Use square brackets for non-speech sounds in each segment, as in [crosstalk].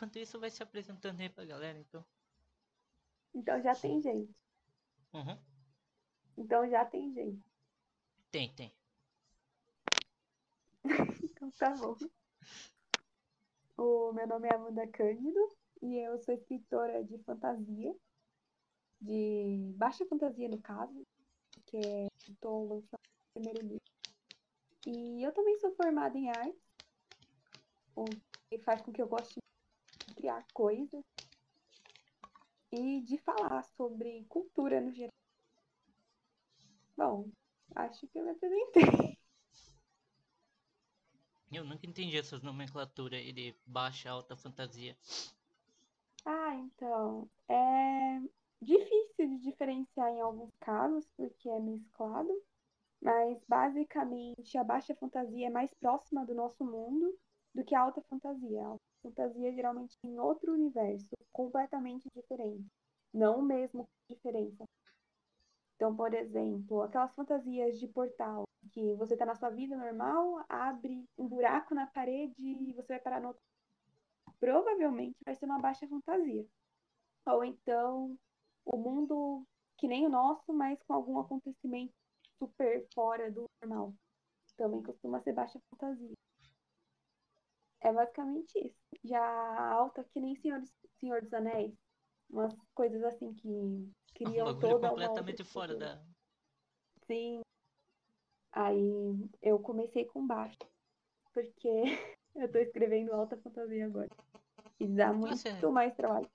enquanto isso vai se apresentando aí pra galera, então. Então já tem gente. Uhum. Então já tem gente. Tem, tem. [laughs] Então tá bom. O meu nome é Amanda Cândido e eu sou escritora de fantasia, de baixa fantasia no caso, que é, estou lançando o primeiro livro. E eu também sou formada em arte, o que faz com que eu goste de criar coisas e de falar sobre cultura no geral. Bom, acho que eu me apresentei. Eu nunca entendi essas nomenclaturas de baixa, alta fantasia. Ah, então, é difícil de diferenciar em alguns casos, porque é mesclado, mas basicamente a baixa fantasia é mais próxima do nosso mundo do que a alta fantasia. A alta fantasia geralmente em outro universo, completamente diferente, não mesmo diferença. Então, por exemplo, aquelas fantasias de portal, que você tá na sua vida normal, abre um buraco na parede e você vai parar no outro. Provavelmente vai ser uma baixa fantasia. Ou então, o mundo que nem o nosso, mas com algum acontecimento super fora do normal. Também costuma ser baixa fantasia. É basicamente isso. Já a alta, que nem Senhor, Senhor dos Anéis, umas coisas assim que Um criam bagulho toda completamente fora da. Sim. Aí eu comecei com baixo, porque [laughs] eu tô escrevendo alta fantasia agora. E dá muito Você- mais trabalho.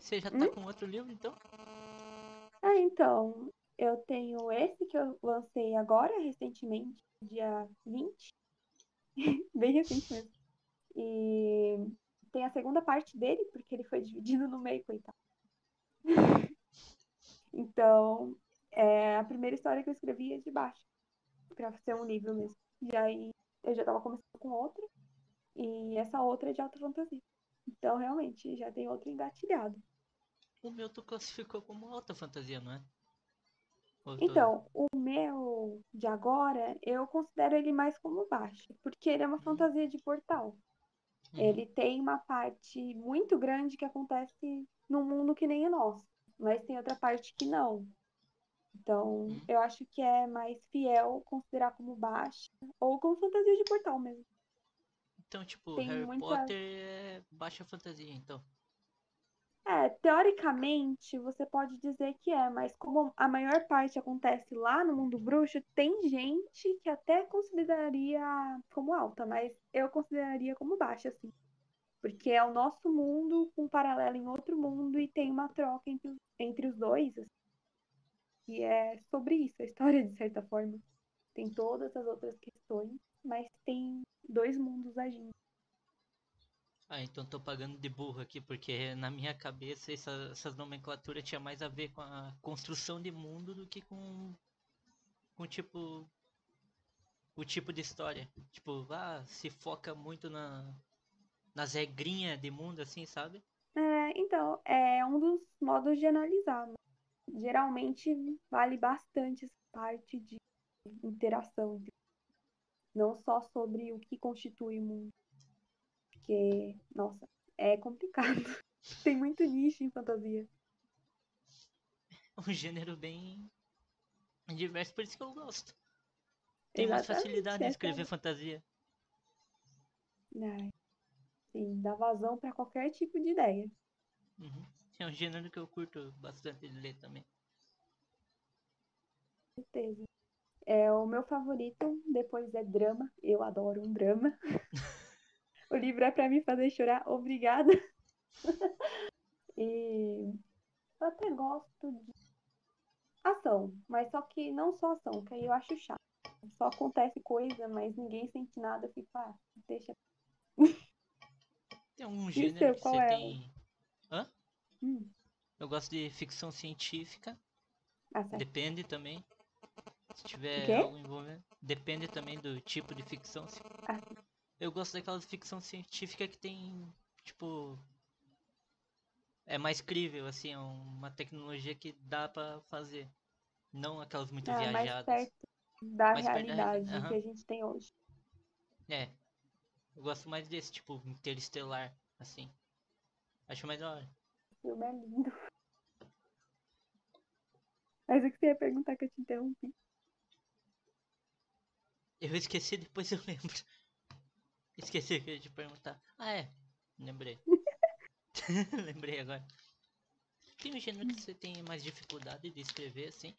Você já tá Hum? com outro livro, então? Ah, então, eu tenho esse que eu lancei agora, recentemente, dia 20. [laughs] Bem recente mesmo. E tem a segunda parte dele, porque ele foi dividido no meio, coitado. [laughs] Então, é, a primeira história que eu escrevi é de baixo, pra ser um livro mesmo. E aí eu já tava começando com outra, e essa outra é de alta fantasia. Então, realmente, já tem outro engatilhado. O meu tu classificou como alta fantasia, não é? Ou Então, o meu de agora, eu considero ele mais como baixo, porque ele é uma fantasia de portal. Uhum. Ele tem uma parte muito grande que acontece num mundo que nem o nosso, mas tem outra parte que não. Então, Hum. eu acho que é mais fiel considerar como baixa ou como fantasia de portal mesmo. Então, tipo, tem Harry muita- Potter é baixa fantasia, então. É, teoricamente você pode dizer que é, mas como a maior parte acontece lá no mundo bruxo, tem gente que até consideraria como alta, mas eu consideraria como baixa, assim. Porque é o nosso mundo com um paralelo em outro mundo e tem uma troca entre, entre os dois. Assim. E é sobre isso a história, de certa forma. Tem todas as outras questões, mas tem dois mundos agindo. Ah, então tô pagando de burro aqui, porque na minha cabeça essa, essas nomenclaturas tinha mais a ver com a construção de mundo do que com, com tipo o tipo de história. Tipo, ah, se foca muito na, nas regrinhas de mundo, assim, sabe? É, então, é um dos modos de analisar. né? Geralmente vale bastante essa parte de interação, não só sobre o que constitui o mundo. Porque, nossa, é complicado. [laughs] Tem muito nicho em fantasia. Um gênero bem diverso, por isso que eu gosto. Tem mais Exatamente, facilidade em é escrever a- fantasia. Ai, sim, dá vazão para qualquer tipo de ideia. Uhum. É um gênero que eu curto bastante de ler também. Com certeza. É o meu favorito, depois é drama. Eu adoro um drama. [laughs] O livro é para me fazer chorar, obrigada. [laughs] E eu até gosto de ação, mas só que não só ação, que aí eu acho chato. Só acontece coisa, mas ninguém sente nada, eu fico, ah, deixa. [laughs] Tem algum o gênero seu, que qual você é? tem. Hã? Hum, Eu gosto de ficção científica. ah. Depende também. Se tiver algo envolvendo. Depende também do tipo de ficção. Ah, Eu gosto daquelas ficção científica que tem, tipo. É mais crível, assim, é uma tecnologia que dá pra fazer. Não aquelas muito mais viajadas. perto da Mais perto da realidade aham. que a gente tem hoje. É. Eu gosto mais desse, tipo, interestelar, assim. Acho mais da hora. O filme é lindo. Mas o que você ia perguntar que eu te interrompi? Eu esqueci, depois eu [laughs] lembro. Esqueci te perguntar. Ah, é. Lembrei. [laughs] Lembrei agora. Tem um gênero que você tem mais dificuldade de escrever, assim?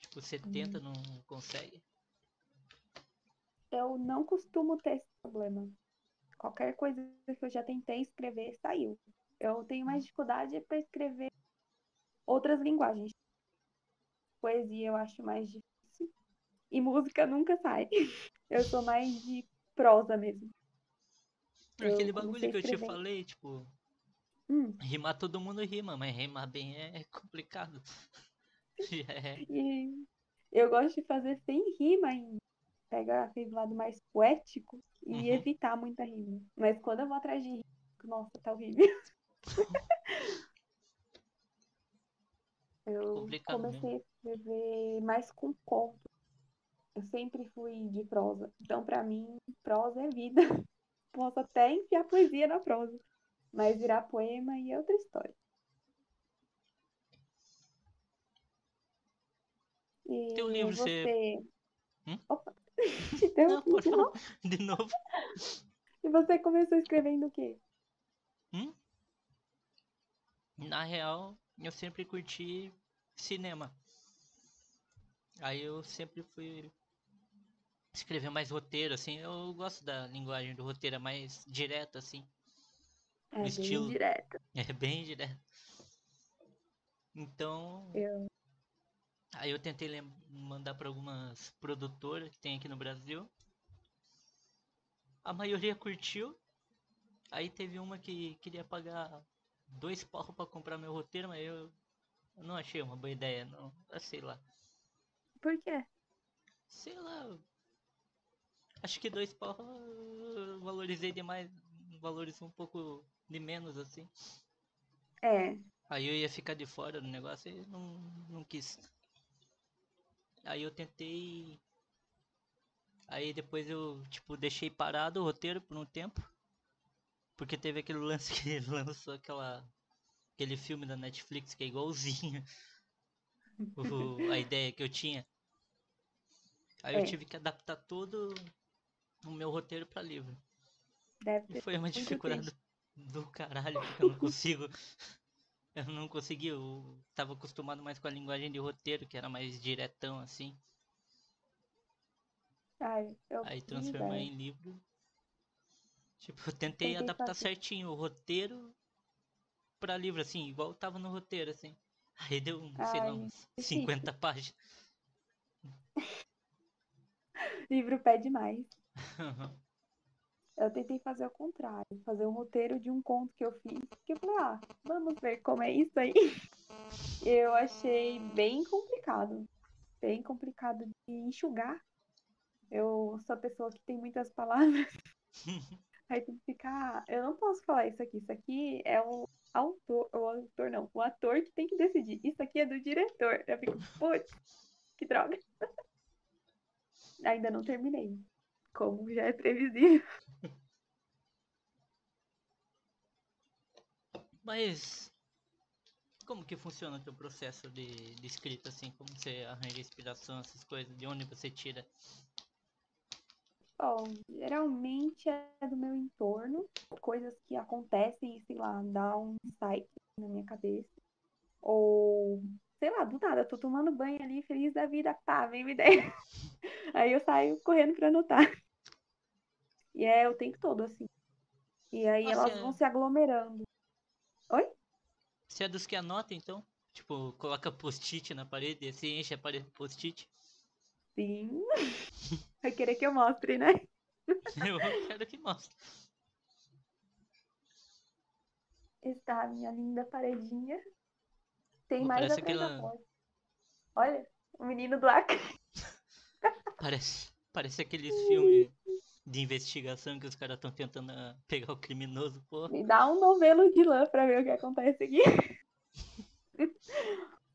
Tipo, você tenta, não consegue? Eu não costumo ter esse problema. Qualquer coisa que eu já tentei escrever saiu. Eu tenho mais dificuldade para escrever outras linguagens. Poesia eu acho mais difícil. E música nunca sai. Eu sou mais de prosa mesmo. Eu Aquele bagulho comecei que eu te falei, tipo, Hum, rimar todo mundo rima, mas rimar bem é [laughs] complicado. [laughs] [laughs] É. e eu gosto de fazer sem rima ainda. Pegar aquele lado mais poético e Uhum. evitar muita rima. Mas quando eu vou atrás de rima, nossa, tá horrível. Eu Complicado mesmo. comecei a escrever mais com conto. Eu sempre fui de prosa. Então, pra mim, prosa é vida. [laughs] Posso até enfiar poesia na prosa. Mas virar poema aí é outra história. E Teu livro, você- você. Hum? Opa! [laughs] Te Não, pode de falar. novo. De novo. E você começou escrevendo o quê? Hum? Na real, eu sempre curti cinema. Aí eu sempre fui escrever mais roteiro, assim. Eu gosto da linguagem do roteiro, é mais direta, assim. É bem estilo. direto. [laughs] É bem direto. Então, Eu... aí eu tentei mandar para algumas produtoras que tem aqui no Brasil. A maioria curtiu. Aí teve uma que queria pagar dois pau pra comprar meu roteiro, mas eu, eu não achei uma boa ideia, não. Ah, Sei lá. Por quê? Sei lá. Acho que dois pau eu valorizei demais. Valorizou um pouco de menos, assim. É, Aí eu ia ficar de fora do negócio e não, não quis. Aí eu tentei. Aí depois eu, tipo, deixei parado o roteiro por um tempo. Porque teve aquele lance que lançou aquela. Aquele filme da Netflix que é igualzinho o- a ideia que eu tinha. Aí eu É. tive que adaptar todo o meu roteiro pra livro. deve E foi uma dificuldade do caralho, porque eu não consigo. [laughs] Eu não consegui, eu tava acostumado mais com a linguagem de roteiro, que era mais diretão assim. Ai, Aí transformar em livro. Tipo, eu tentei Tentei adaptar fazer. certinho o roteiro pra livro, assim, igual tava no roteiro, assim. Aí deu, sei lá, Ai, uns [laughs] difícil. 50 páginas. [laughs] Livro pede mais. [laughs] Eu tentei fazer o contrário, fazer um roteiro de um conto que eu fiz. Que eu falei, ah, vamos ver como é isso aí. [laughs] Eu achei bem complicado. Bem complicado de enxugar. Eu sou a pessoa que tem muitas palavras. [laughs] Aí tem que ficar. Eu não posso falar isso aqui. Isso aqui é o autor. O autor não. O ator que tem que decidir. Isso aqui é do diretor. Eu fico, putz, que droga. Ainda não terminei. Como já é previsível. Mas como que funciona o teu processo de, de escrita, assim? Como você arranja inspiração, essas coisas? De onde você tira? Bom, geralmente é do meu entorno, coisas que acontecem e, sei lá, dá um insight na minha cabeça. Ou, sei lá, do nada, tô tomando banho ali, feliz da vida, pá, vem uma ideia. [laughs] Aí eu saio correndo pra anotar. E é o tempo todo, assim. E aí Ah, elas você é- vão se aglomerando. Oi? Você é dos que anota, então? Tipo, coloca post-it na parede e assim enche a parede de post-it? Sim. [laughs] Vai querer que eu mostre, né? [laughs] Eu quero que mostre. Está a minha linda paredinha. Tem Pô, mais da aquela- porta. Olha, o menino do Acre. [laughs] Parece, parece aqueles filmes de investigação que os caras estão tentando ah, pegar o criminoso, pô. Me dá um novelo de lã pra ver o que acontece aqui. [laughs]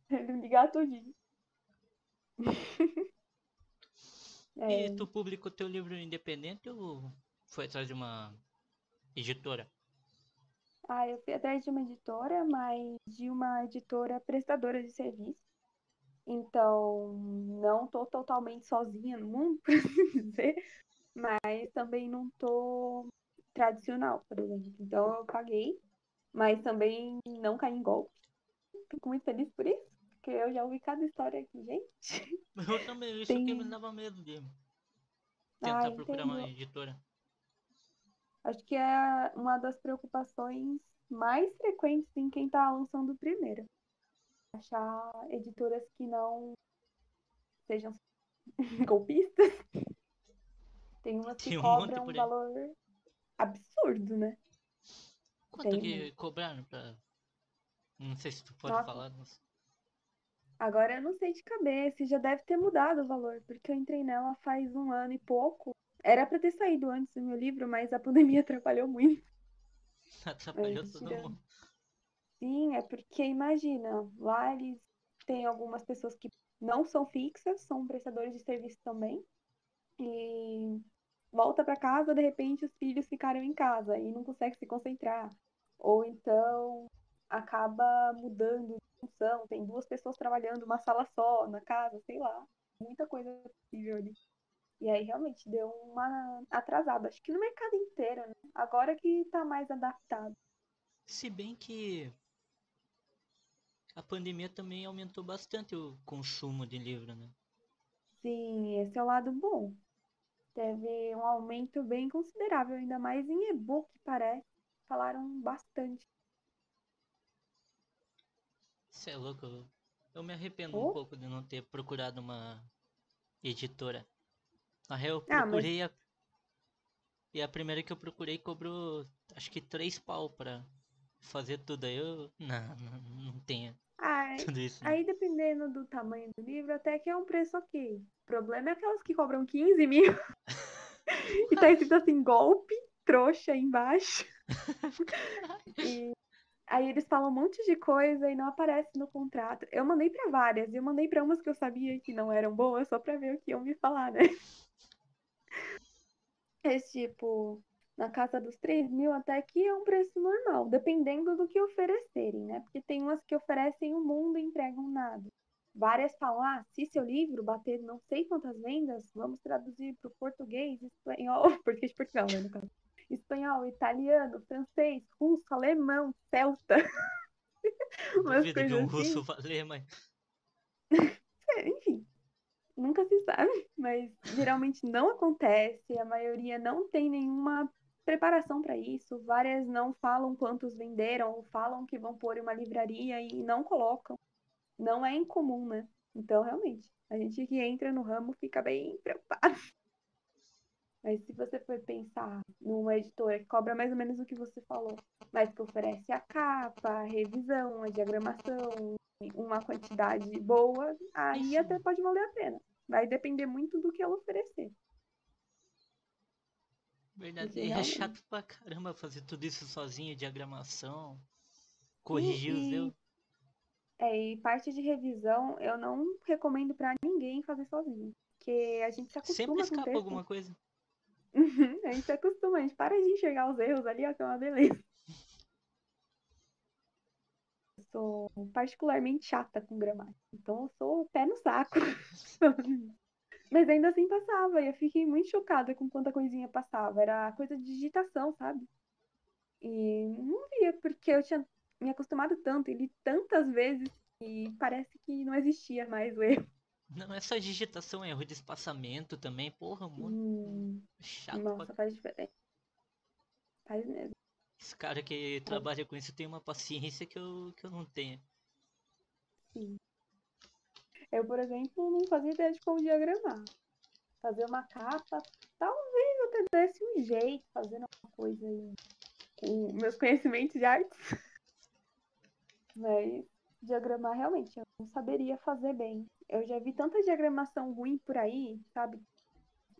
Ele me ligar tudinho. [laughs] É, E tu publicou teu livro independente ou foi atrás de uma editora? Ah, eu fui atrás de uma editora, mas de uma editora prestadora de serviço. Então, não tô totalmente sozinha no mundo, [laughs] por assim dizer, mas também não tô tradicional, por exemplo. Então, eu paguei, mas também não caí em golpe. Fico muito feliz por isso, porque eu já ouvi cada história aqui, gente. Eu também, isso Tem- que me dava medo de Ah, tentar procurar uma editora. Acho que é uma das preocupações mais frequentes em quem tá lançando primeiro. Achar editoras que não sejam [laughs] golpistas. Tem umas que Tem um cobram um valor absurdo, né? Quanto Tem, que cobraram pra. Não sei se tu pode Nossa. falar, mas. Agora eu não sei de cabeça, já deve ter mudado o valor, porque eu entrei nela faz um ano e pouco. Era pra ter saído antes do meu livro, mas a pandemia [laughs] atrapalhou muito. Atrapalhou Mas todo mundo. Sim, é porque imagina, lá eles têm algumas pessoas que não são fixas, são prestadores de serviço também. E volta pra casa, de repente os filhos ficaram em casa e não consegue se concentrar. Ou então acaba mudando de função, tem duas pessoas trabalhando uma sala só na casa, sei lá. Muita coisa possível ali. E aí realmente deu uma atrasada, acho que no mercado inteiro, né? Agora que tá mais adaptado. Se bem que. A pandemia também aumentou bastante o consumo de livro, né? Sim, esse é o lado bom. Teve um aumento bem considerável, ainda mais em e-book, parece. Falaram bastante. Você é louco. eu- me arrependo Oh. um pouco de não ter procurado uma editora. Na real, eu Ah, mas- procurei a. E a primeira que eu procurei cobrou acho que três pau pra fazer tudo. Aí eu. Não, não, não tenho Ai, [laughs] tudo isso. não. aí dependendo do tamanho do livro, até que é um preço ok. O problema é aquelas que cobram 15 mil [laughs] e tá escrito assim, golpe, trouxa embaixo. [laughs] E aí eles falam um monte de coisa e não aparece no contrato. Eu mandei pra várias, eu mandei pra umas que eu sabia que não eram boas, só pra ver o que iam me falar, né? Esse tipo, na casa dos 3 mil até que é um preço normal, dependendo do que oferecerem, né? Porque tem umas que oferecem o mundo e entregam nada. Várias falam, ah, se seu livro bater não sei quantas vendas, vamos traduzir para o português, espanhol, [laughs] português de Portugal, né, no caso. Espanhol, italiano, francês, russo, alemão, celta. [laughs] Umas Duvido que um assim. russo valer, mas. É, enfim, nunca se sabe, mas geralmente não acontece, a maioria não tem nenhuma preparação para isso, várias não falam quantos venderam, ou falam que vão pôr em uma livraria e não colocam. Não é incomum, né? Então, realmente, a gente que entra no ramo fica bem [laughs] preocupado. Mas se você for pensar numa editora que cobra mais ou menos o que você falou, mas que oferece a capa, a revisão, a diagramação, uma quantidade boa, aí até pode valer a pena. Vai depender muito do que ela oferecer. É chato pra caramba fazer tudo isso sozinho, diagramação, corrigir os erros. É, e parte de revisão eu não recomendo pra ninguém fazer sozinho. Porque a gente se acostuma Sempre escapa alguma coisa. Uhum, a gente se acostuma, a gente para de enxergar os erros ali, ó, que é uma beleza. Eu sou particularmente chata com gramática, então eu sou o pé no saco. [laughs] Mas ainda assim passava, e eu fiquei muito chocada com quanta coisinha passava. Era coisa de digitação, sabe? E não via, porque eu tinha me acostumado tanto e li tantas vezes que parece que não existia mais o erro. Não é só digitação, é erro de espaçamento também. Porra, muito Hum, chato. nossa, pra... faz diferença. Faz mesmo. Esse cara que trabalha com isso tem uma paciência que eu, que eu não tenho. Eu, por exemplo, não fazia ideia de como diagramar. Fazer uma capa, talvez eu até desse um jeito, fazendo alguma coisa aí com meus conhecimentos de artes. [laughs] Mas diagramar realmente eu não saberia fazer bem. Eu já vi tanta diagramação ruim por aí, sabe?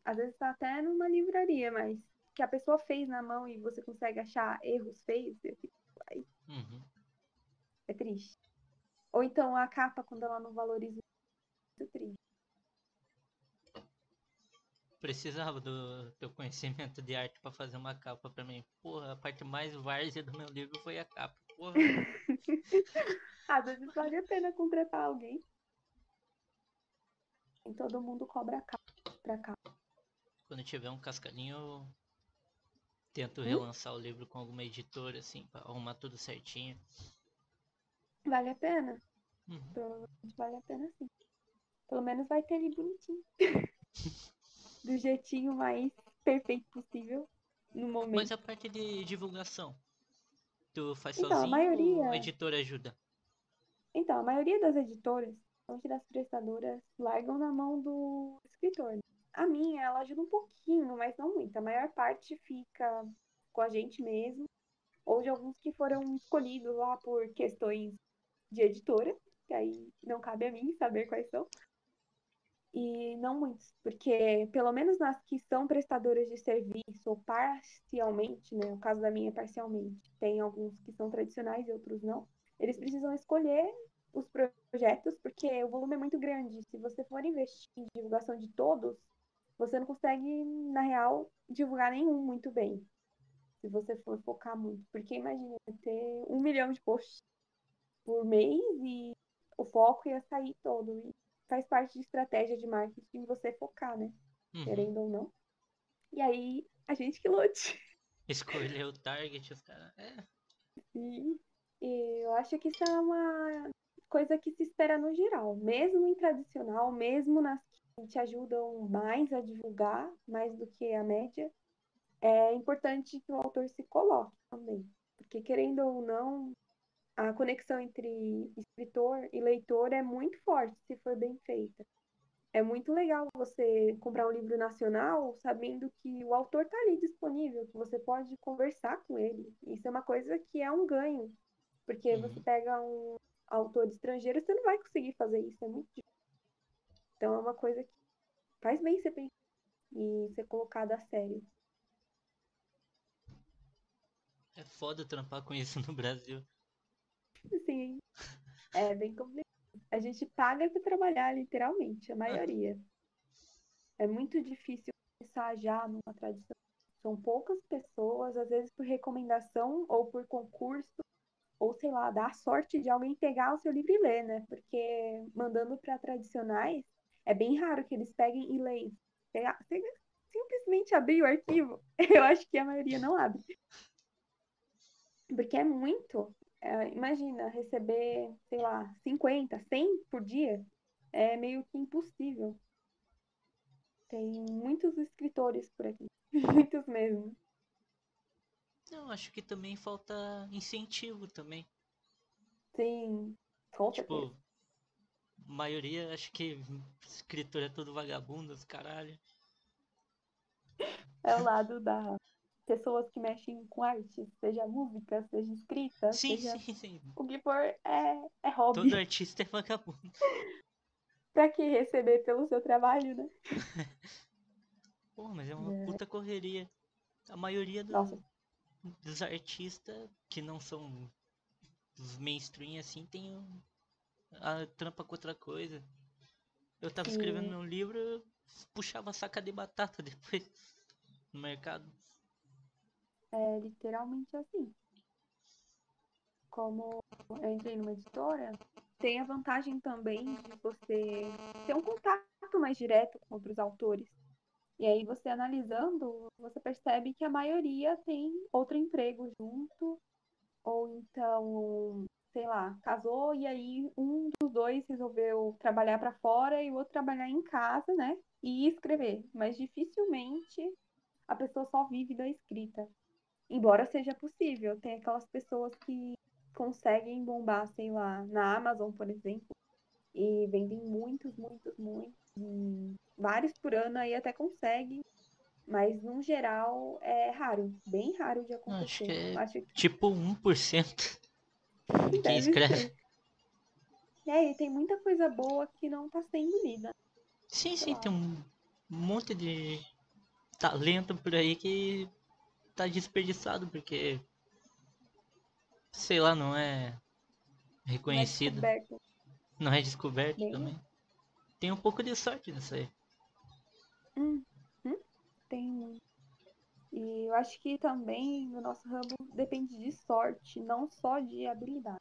Às vezes tá até numa livraria, mas que a pessoa fez na mão e você consegue achar erros feios, eu fico, ai, Uhum. é triste. Ou então a capa, quando ela não valoriza, triste. precisava do teu conhecimento de arte pra fazer uma capa pra mim. Porra, a parte mais várzea do meu livro foi a capa. Porra. [laughs] Às vezes vale a pena contratar alguém. E todo mundo cobra a capa pra capa. Quando tiver um cascalhinho, eu tento Hum? relançar o livro com alguma editora, assim, pra arrumar tudo certinho. Vale a pena. Uhum. Provavelmente vale a pena sim. Pelo menos vai ter ali bonitinho. [laughs] Do jeitinho mais perfeito possível no momento. Mas a parte de divulgação, tu faz Então, a sozinho maioria- ou a editora ajuda? Então, a maioria das editoras, principalmente das prestadoras, largam na mão do escritor. né? A minha, ela ajuda um pouquinho, mas não muito. A maior parte fica com a gente mesmo, ou de alguns que foram escolhidos lá por questões de editora, que aí não cabe a mim saber quais são. E não muitos, porque pelo menos nas que são prestadoras de serviço, ou parcialmente, né? No caso da minha, parcialmente, tem alguns que são tradicionais e outros não. Eles precisam escolher os projetos, porque o volume é muito grande. Se você for investir em divulgação de todos, você não consegue, na real, divulgar nenhum muito bem. Se você for focar muito. Porque imagina ter um milhão de posts por mês e o foco ia sair todo. E faz parte de estratégia de marketing você focar, né? Uhum. Querendo ou não. E aí, a gente que lute. [laughs] Escolher o target, os caras. É, Sim. E eu acho que isso é uma coisa que se espera no geral, mesmo em tradicional, mesmo nas que te ajudam mais a divulgar, mais do que a média, é importante que o autor se coloque também. Porque, querendo ou não, a conexão entre escritor e leitor é muito forte se for bem feita. É muito legal você comprar um livro nacional sabendo que o autor está ali disponível, que você pode conversar com ele. Isso é uma coisa que é um ganho. Porque Uhum. você pega um autor estrangeiro, você não vai conseguir fazer isso, é muito difícil. Então é uma coisa que faz bem ser pensado e ser colocado a sério. é foda trampar com isso no Brasil. Sim, é bem complicado. A gente paga para trabalhar, literalmente, a maioria. É muito difícil começar já numa tradição. São poucas pessoas, às vezes por recomendação ou por concurso, ou sei lá, dar sorte de alguém pegar o seu livro e ler, né? Porque mandando para tradicionais, é bem raro que eles peguem e leem. Pegar, simplesmente abrir o arquivo, [laughs] eu acho que a maioria não abre. Porque é muito. É, imagina, receber, sei lá, 50, 100 por dia é meio que impossível. Tem muitos escritores por aqui, [laughs] muitos mesmo. Não, acho que também falta incentivo também. Sim, com certeza. Tipo, a maioria acho que escritor é tudo vagabundo, os caralho. É o lado da pessoas que mexem com arte, seja música, seja escrita, Sim, seja sim, sim. o que for, é, é hobby. Todo artista é vagabundo. [laughs] Pra que receber pelo seu trabalho, né? [laughs] Pô, mas é uma É. puta correria. A maioria do- dos artistas que não são dos mainstream assim tem um- a trampa com outra coisa. Eu tava escrevendo Sim. meu livro, puxava saca de batata [laughs] depois no mercado. É literalmente assim. Como eu entrei numa editora, tem a vantagem também de você ter um contato mais direto com outros autores. E aí você analisando, você percebe que a maioria tem outro emprego junto, ou então, sei lá, casou e aí um dos dois resolveu trabalhar para fora e o outro trabalhar em casa, né? E escrever. Mas dificilmente a pessoa só vive da escrita. Embora seja possível, tem aquelas pessoas que conseguem bombar, sei lá, na Amazon, por exemplo, e vendem muitos, muitos, muitos, vários por ano aí até consegue, mas no geral é raro, bem raro de acontecer. Acho que é acho que Tipo 1% de quem escreve. ser. É, e tem muita coisa boa que não tá sendo lida. Sim, Sei sim, lá. tem um monte de talento por aí que tá desperdiçado porque sei lá, não é Não é reconhecido, descoberto. não é descoberto Bem- também. Tem um pouco de sorte nisso aí. Hum, hum? tem. E eu acho que também no nosso ramo depende de sorte, não só de habilidade.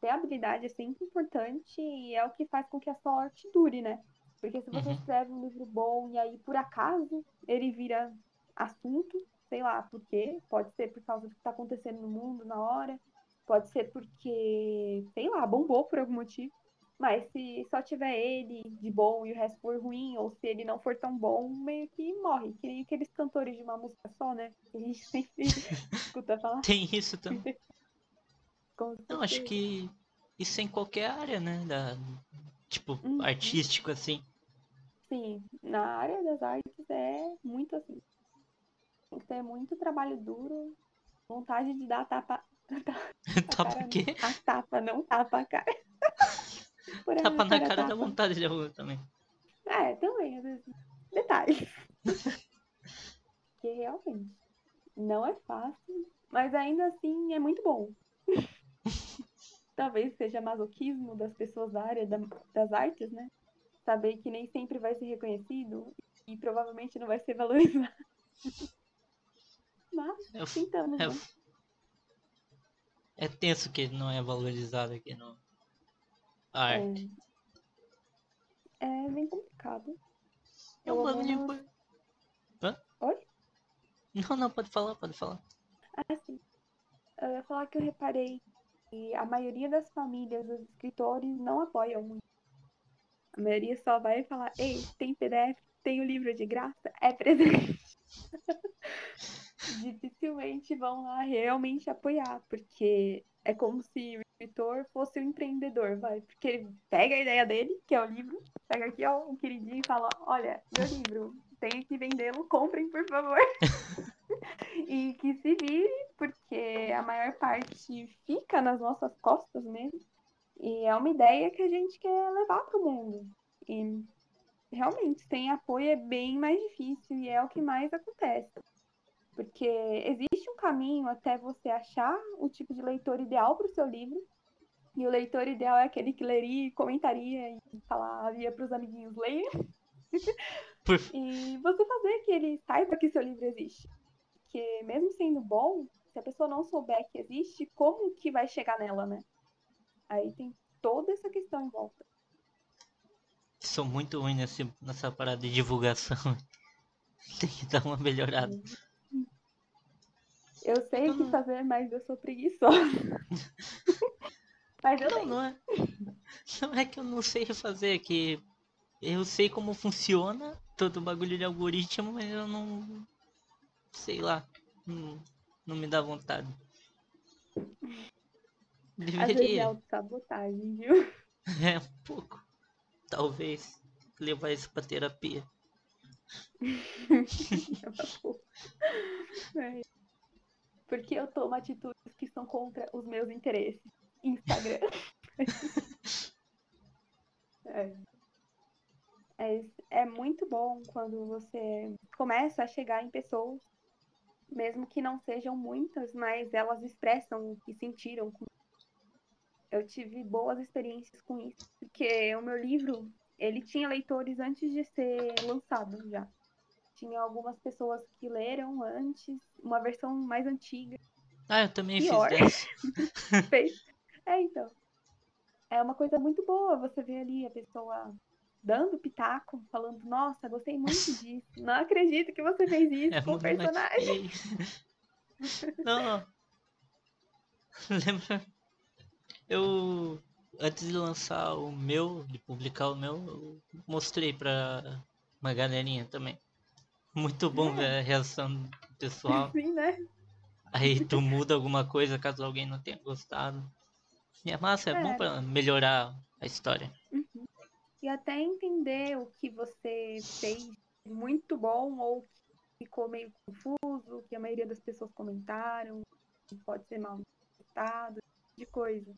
Ter habilidade é sempre importante e é o que faz com que a sorte dure, né? Porque se você Uhum. escreve um livro bom e aí por acaso ele vira assunto, sei lá por quê, pode ser por causa do que está acontecendo no mundo na hora, pode ser porque, sei lá, bombou por algum motivo. Mas se só tiver ele de bom e o resto for ruim, ou se ele não for tão bom, meio que morre. Que nem aqueles cantores de uma música só, né? Que a gente sempre [laughs] escuta falar. Tem isso também. [laughs] Não, acho que isso é em qualquer área, né? Da, tipo, Uhum. artístico, assim. Sim, na área das artes é muito assim. Tem que ter muito trabalho duro, vontade de dar tapa. [laughs] Tapa cara, o quê? A tapa, não tapa a cara. [laughs] Tapa na cara tapa. da vontade de algum também. É, também, às vezes. Detalhes. que realmente não é fácil, mas ainda assim é muito bom. [laughs] Talvez seja masoquismo das pessoas da área da- das artes, né? Saber que nem sempre vai ser reconhecido e provavelmente não vai ser valorizado. Mas É, tentamos, é, né? é tenso que não é valorizado aqui no a arte. É, é bem complicado. É um bagulho. menos- Hã? Oi? Não, não, pode falar, pode falar. Assim, eu ia falar que eu reparei que a maioria das famílias dos escritores não apoiam muito. A maioria só vai falar, ei, tem PDF, tem o livro de graça, é presente. [laughs] Dificilmente vão lá realmente apoiar, porque é como se o escritor fosse o empreendedor, vai. Porque ele pega a ideia dele, que é o livro, pega aqui, ó, um queridinho e fala, olha, meu livro, tenho que vendê-lo, comprem, por favor. [laughs] e que se vire, porque a maior parte fica nas nossas costas mesmo. E é uma ideia que a gente quer levar para o mundo. E realmente, sem apoio é bem mais difícil e é o que mais acontece. Porque existe um caminho até você achar o tipo de leitor ideal para o seu livro. E o leitor ideal é aquele que leria, comentaria e falaria para os amiguinhos leiam. [laughs] E você fazer que ele saiba que seu livro existe. Porque mesmo sendo bom, se a pessoa não souber que existe, como que vai chegar nela, né? Aí tem toda essa questão em volta. Sou muito ruim nesse, nessa parada de divulgação. [laughs] Tem que dar uma melhorada. Eu sei o que Uhum. fazer, mas eu sou preguiçosa. [laughs] mas eu Não, tenho. não é. Não é que eu não sei fazer, é que eu sei como funciona todo o bagulho de algoritmo, mas eu não. Sei lá. Não, não me dá vontade. Às vezes é Deveria. [laughs] autossabotagem, viu? É um pouco. Talvez levar isso pra terapia. [laughs] É. Porque eu tomo atitudes que são contra os meus interesses. Instagram. [laughs] é. É, é muito bom quando você começa a chegar em pessoas, mesmo que não sejam muitas, mas elas expressam que sentiram. Eu tive boas experiências com isso, porque o meu livro, ele tinha leitores antes de ser lançado já. Tinha algumas pessoas que leram antes, uma versão mais antiga. Ah, eu também Pior. fiz dessa. [laughs] fez. É, então. É uma coisa muito boa você ver ali a pessoa dando pitaco, falando, nossa, gostei muito [laughs] disso. Não acredito que você fez isso É com o personagem. [laughs] não. Lembra? Eu, antes de lançar o meu, de publicar o meu, eu mostrei pra uma galerinha também. Muito bom É. ver a reação do pessoal. Sim, né? Aí tu muda alguma coisa caso alguém não tenha gostado. E é massa, é, bom É. pra melhorar a história. E até entender o que você fez muito bom ou que ficou meio confuso, que a maioria das pessoas comentaram, que pode ser mal interpretado, tipo de coisa.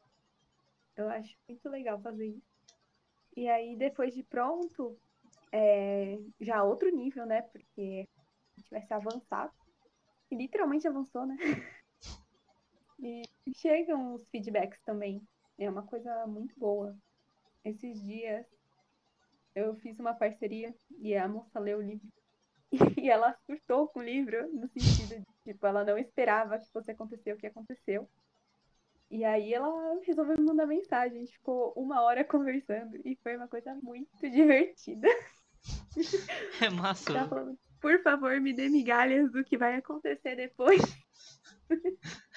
Eu acho muito legal fazer isso. E aí, depois de pronto, é já outro nível, né? Porque a gente vai ser avançado. E literalmente avançou, né? E chegam os feedbacks também. É uma coisa muito boa. Esses dias eu fiz uma parceria e a moça leu o livro. [laughs] E ela surtou com o livro, no sentido de, tipo, ela não esperava que fosse acontecer o que aconteceu. E aí ela resolveu me mandar mensagem. A gente ficou uma hora [laughs] conversando e foi uma coisa muito [laughs] divertida. É massa. Ela falando, por favor, me dê migalhas do que vai acontecer depois.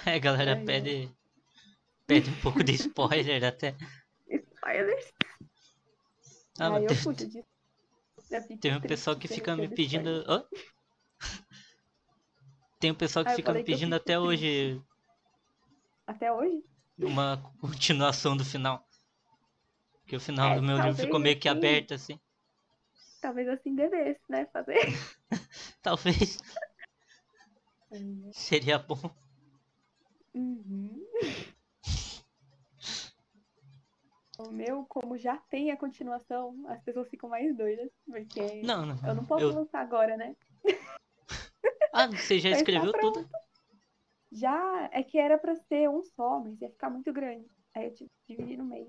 É, galera Ai, pede, pede um pouco de spoiler até. Spoilers. Ah, eu tem, fujo disso. Tem um pessoal que fica me pedindo. Tem um pessoal que Ah, fica me pedindo até triste. hoje Até hoje? uma continuação do final. Que o final É, do meu livro ficou meio que assim. aberto, assim. Talvez assim devesse, né? Fazer. [laughs] Talvez seria bom. Uhum. O meu, como já tem a continuação, as pessoas ficam mais doidas, porque Não, não. eu não posso eu- lançar agora, né? Ah, você já [laughs] tá escreveu tudo? Já é que era pra ser um só, mas ia ficar muito grande. Aí eu tive que dividir no meio.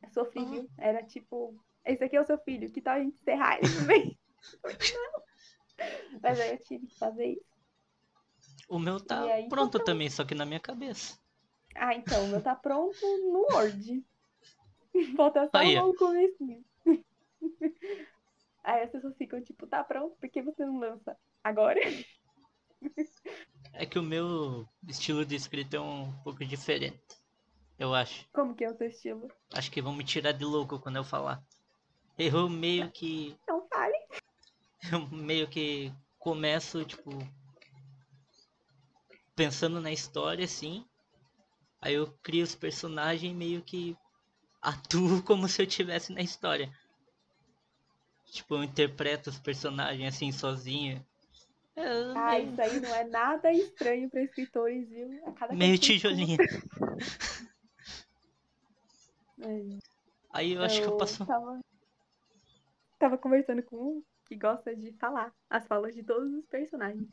Eu sofri, Ah. viu? Era tipo, esse aqui é o seu filho, que tal a gente encerrar ele no meio? Não. [laughs] Mas aí eu tive que fazer isso. O meu tá aí, pronto então, também, só que na minha cabeça. Ah, então, o meu tá pronto no Word. [laughs] Falta só Aí, o comecinho. [laughs] Aí as pessoas ficam tipo, tá pronto, por que você não lança agora? É que o meu estilo de escrita é um pouco diferente. Eu acho. Como que é o seu estilo? Acho que vão me tirar de louco quando eu falar. Eu meio que. Então fale. Eu meio que começo, tipo. Pensando na história, assim. Aí eu crio os personagens e meio que atuo [laughs] como se eu estivesse na história. Tipo, eu interpreto os personagens assim sozinho. É Ah, meio, isso aí não é nada estranho pra escritores, viu? Meio eu tijolinho. [laughs] É, Aí eu acho que eu passo. Tava, tava conversando com um que gosta de falar as falas de todos os personagens.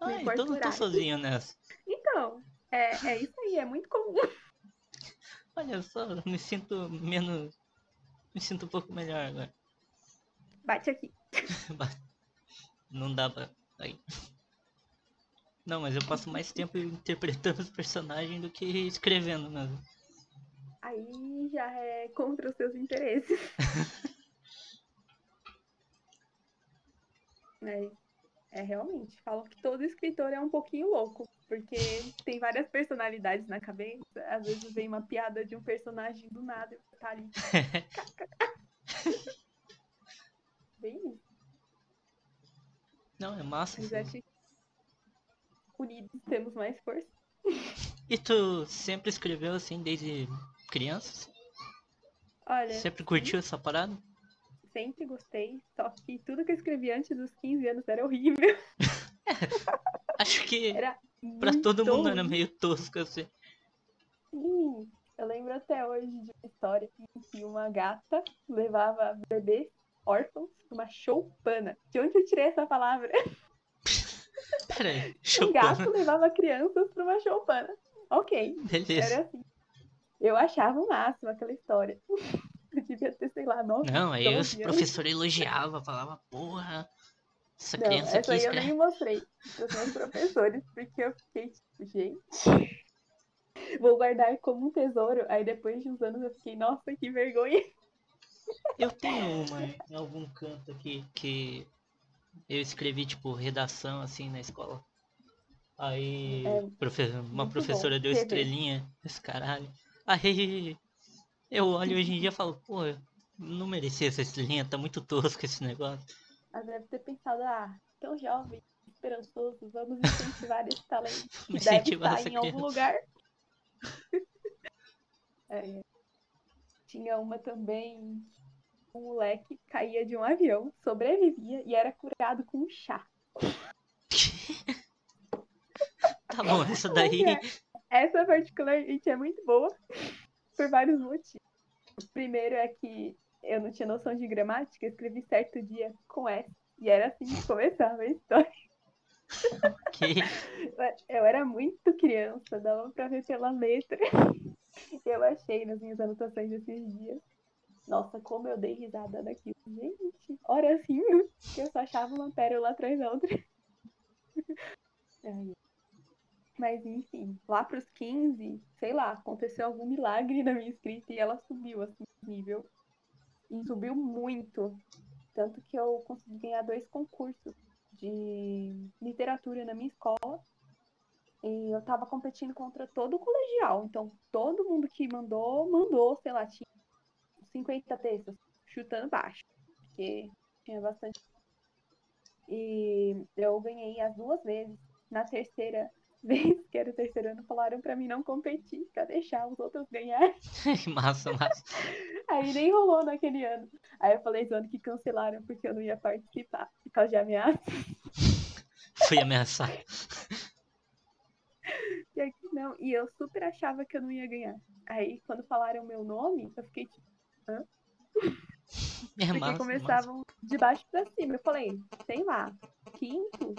Ah, então não tô sozinho nessa. Então, é, é isso aí, é muito comum. [laughs] Olha só, eu me sinto menos. Me sinto um pouco melhor agora. Bate aqui. [laughs] Não dá pra. Aí. Não, mas eu passo mais tempo interpretando os personagens do que escrevendo mesmo. Aí já é contra os seus interesses. [laughs] é, é realmente. Falam que todo escritor é um pouquinho louco, porque tem várias personalidades na cabeça. Às vezes vem uma piada de um personagem do nada e tá ali. [laughs] Bem isso. Não, é massa. Mas acho que unidos temos mais força. E tu sempre escreveu assim desde criança? Olha, Sempre curtiu essa parada? Sempre gostei, só que tudo que eu escrevi antes dos 15 anos era horrível. [laughs] Acho que Era pra todo mundo era meio tosco assim. Sim, eu lembro até hoje de uma história em que uma gata levava bebês órfãos pra uma choupana. De onde eu tirei essa palavra? [laughs] Pera aí, [laughs] Um gato levava crianças pra uma choupana. Ok, Beleza. era assim. Eu achava o máximo aquela história. [laughs] Devia ter, sei lá, nove, Não, aí os 12 anos. professores elogiavam, falava, porra, essa Não, criança essa aqui aí eu nem mostrei pros meus [laughs] professores, porque eu fiquei tipo, gente. Vou guardar como um tesouro. Aí depois de uns anos eu fiquei, nossa, que vergonha. Eu tenho uma em algum canto aqui que eu escrevi, tipo, redação assim na escola. Aí É profe- uma muito bom professora deu estrelinha, esse caralho. Aí eu olho hoje em dia e falo, pô, eu não merecia essa estrelinha, tá muito tosco esse negócio. Ela deve ter pensado, ah, tão jovem, esperançoso, vamos [laughs] incentivar esse talento que deve estar em algum criança. lugar. [laughs] É. Tinha uma também, um moleque caía de um avião, sobrevivia e era curado com um chá. [laughs] Tá bom, essa daí. Essa particularmente é muito boa por vários motivos. O primeiro é que eu não tinha noção de gramática, escrevi certo dia com S. E era assim que começava a história. [laughs] que [laughs] Eu era muito criança, dava pra ver pela letra. [laughs] Eu achei nas minhas anotações desses dias. Nossa, como eu dei risada daquilo. Gente, horas rindo, que eu só achava uma pérola atrás da outra. Mas enfim, lá pros 15, sei lá, aconteceu algum milagre na minha escrita e ela subiu assim, nível. E subiu muito. Tanto que eu consegui ganhar dois concursos de literatura na minha escola. E eu tava competindo contra todo o colegial. Então, todo mundo que mandou, mandou, sei lá, tinha 50 textos, chutando baixo. Porque tinha bastante. E eu ganhei as duas vezes. Na terceira [laughs] vez, que era o terceiro ano, falaram pra mim não competir, pra deixar os outros ganhar. [laughs] massa, massa. [laughs] Aí nem rolou naquele ano. Aí eu falei esse ano que cancelaram porque eu não ia participar, por causa de ameaça. Fui ameaçar. E aqui não, e eu super achava que eu não ia ganhar. Aí quando falaram meu nome, eu fiquei tipo, hã? É Porque massa, começavam massa. de baixo pra cima. Eu falei, sei lá, quinto?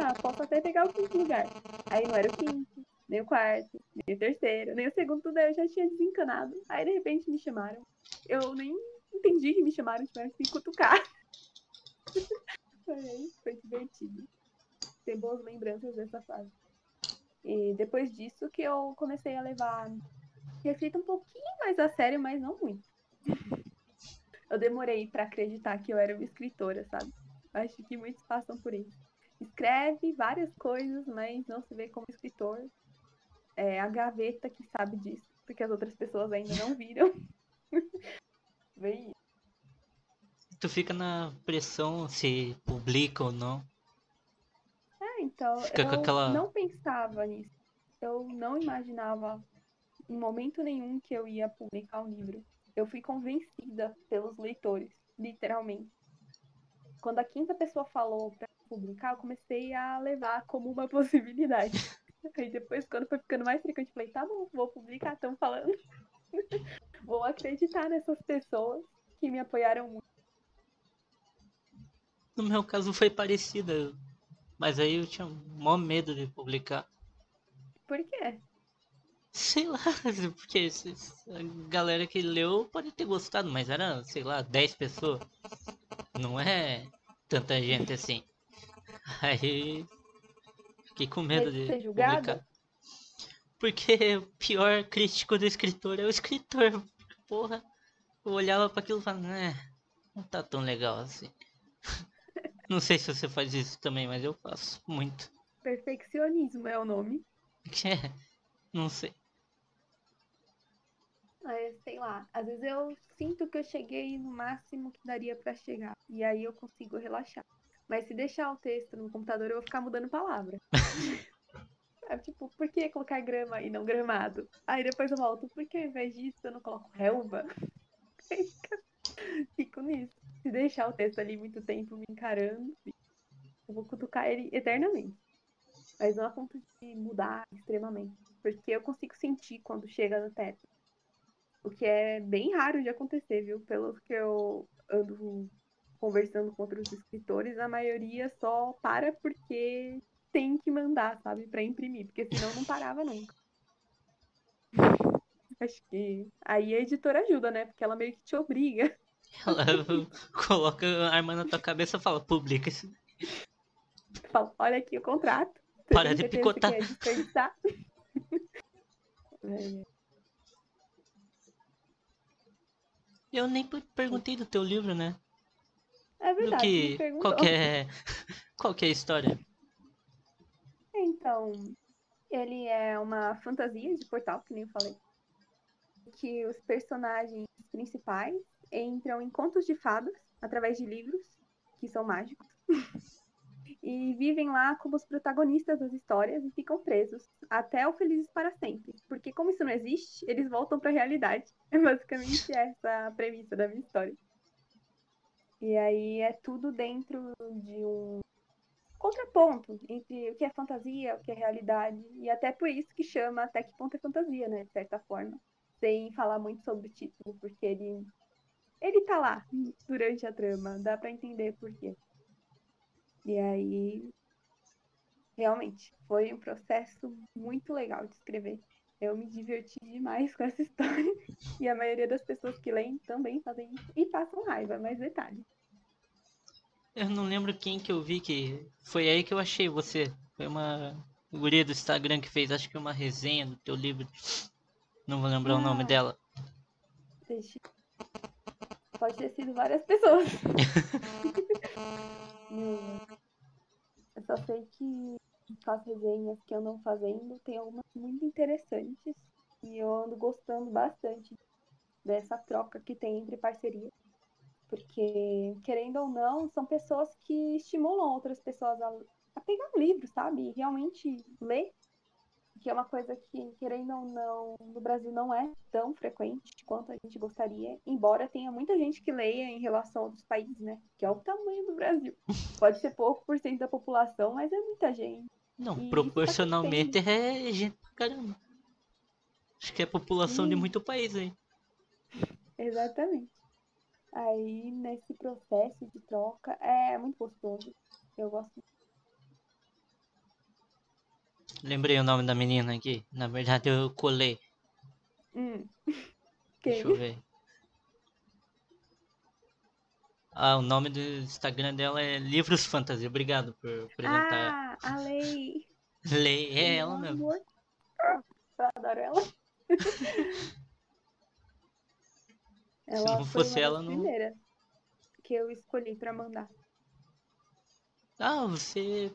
Ah, posso até pegar o quinto lugar. Aí não era o quinto, nem o quarto, nem o terceiro, nem o segundo, tudo eu já tinha desencanado. Aí de repente me chamaram. Eu nem entendi que me chamaram, tiveram que me cutucar. [laughs] Foi, foi divertido. Tem boas lembranças dessa fase. E depois disso que eu comecei a levar reflita um pouquinho mais a sério, mas não muito. Eu demorei pra acreditar que eu era uma escritora, sabe? Acho que muitos passam por isso. Escreve várias coisas, mas não se vê como escritor. É a gaveta que sabe disso, porque as outras pessoas ainda não viram. [laughs] Bem, Tu fica na pressão se publica ou não. é, então, Fica eu aquela- não pensava nisso. Eu não imaginava em momento nenhum que eu ia publicar um livro. Eu fui convencida pelos leitores, literalmente. Quando a quinta pessoa falou pra publicar, eu comecei a levar como uma [laughs] possibilidade. Aí depois, quando foi ficando mais frequente, eu falei, tá bom, vou publicar, estão falando. [laughs] vou acreditar nessas pessoas que me apoiaram muito. No meu caso foi parecida. Mas aí eu tinha maior medo de publicar. Por quê? Sei lá, [laughs] porque a galera que leu pode ter gostado, mas era, sei lá, 10 pessoas. Não é tanta gente assim. [laughs] Aí fiquei com medo de ser julgado? publicar. Porque o pior crítico do escritor é o escritor. Porra, eu olhava para aquilo e falava, né, não tá tão legal assim. [laughs] Não sei se você faz isso também, mas eu faço muito. Perfeccionismo é o nome. [laughs] É, não sei. Mas, sei lá, às vezes eu sinto que eu cheguei no máximo que daria pra chegar. E aí eu consigo relaxar. Mas se deixar o texto no computador, eu vou ficar mudando palavra. [laughs] É tipo, por que colocar grama e não gramado? Aí depois eu volto, por que ao invés disso eu não coloco relva? [laughs] Fico nisso. Se deixar o texto ali muito tempo me encarando, eu vou cutucar ele eternamente. Mas não a ponto de mudar extremamente. Porque eu consigo sentir quando chega no teto. O que é bem raro de acontecer, viu? Pelo que eu ando conversando com outros escritores, a maioria só para porque tem que mandar, sabe? Pra imprimir. Porque senão não parava nunca. [laughs] Acho que aí a editora ajuda, né? Porque ela meio que te obriga. Ela [laughs] coloca a arma na tua cabeça e fala, publica isso. Fala, olha aqui o contrato. Você Para de que picotar. desperdiçar? [laughs] É, Eu nem per- perguntei do teu livro, né? é Do verdade, me que. perguntou. Qual que é. [laughs] É a história? Então, ele é uma fantasia de portal, que nem eu falei. Que os personagens principais entram em contos de fadas através de livros, que são mágicos. [laughs] e vivem lá como os protagonistas das histórias e ficam presos até o Felizes para Sempre. Porque como isso não existe, eles voltam para a realidade. [laughs] É basicamente essa a premissa da minha história. E aí é tudo dentro de um contraponto entre o que é fantasia, o que é realidade, e até por isso que chama até que ponto é fantasia, né, de certa forma, sem falar muito sobre o título, porque ele ele tá lá durante a trama, dá pra entender por quê. E aí realmente foi um processo muito legal de escrever. Eu me diverti demais com essa [laughs] história. E a maioria das pessoas que leem também fazem isso. E passam raiva, mas detalhe. Eu não lembro quem que eu vi que. Foi aí que eu achei você. Foi uma guria do Instagram que fez, acho que uma resenha do teu livro. Não vou lembrar ah, o nome ah. dela. Deixa. Pode ter sido várias pessoas. [laughs] eu só sei que as resenhas que andam fazendo, tem algumas muito interessantes. E eu ando gostando bastante dessa troca que tem entre parcerias. Porque, querendo ou não, são pessoas que estimulam outras pessoas a, a pegar um livro, sabe? E realmente ler. Que é uma coisa que, querendo ou não, no Brasil não é tão frequente quanto a gente gostaria. Embora tenha muita gente que leia em relação a outros países, né? Que é o tamanho do Brasil. Pode ser pouco por cento da população, mas é muita gente. Não, e proporcionalmente tá é gente pra caramba. Acho que é a população Sim. de muito país aí. Exatamente. Aí, nesse processo de troca, é muito gostoso. Eu gosto. Lembrei o nome da menina aqui. Na verdade, eu colei. Hum. [laughs] Deixa eu ver. Ah, o nome do Instagram dela é Livros Fantasy. Obrigado por apresentar. Ah, a Lei. [laughs] Lei, é ela mesmo. Eu adoro ela. Ela [laughs] Se não fosse ela, não. primeira que eu escolhi para mandar. Ah, você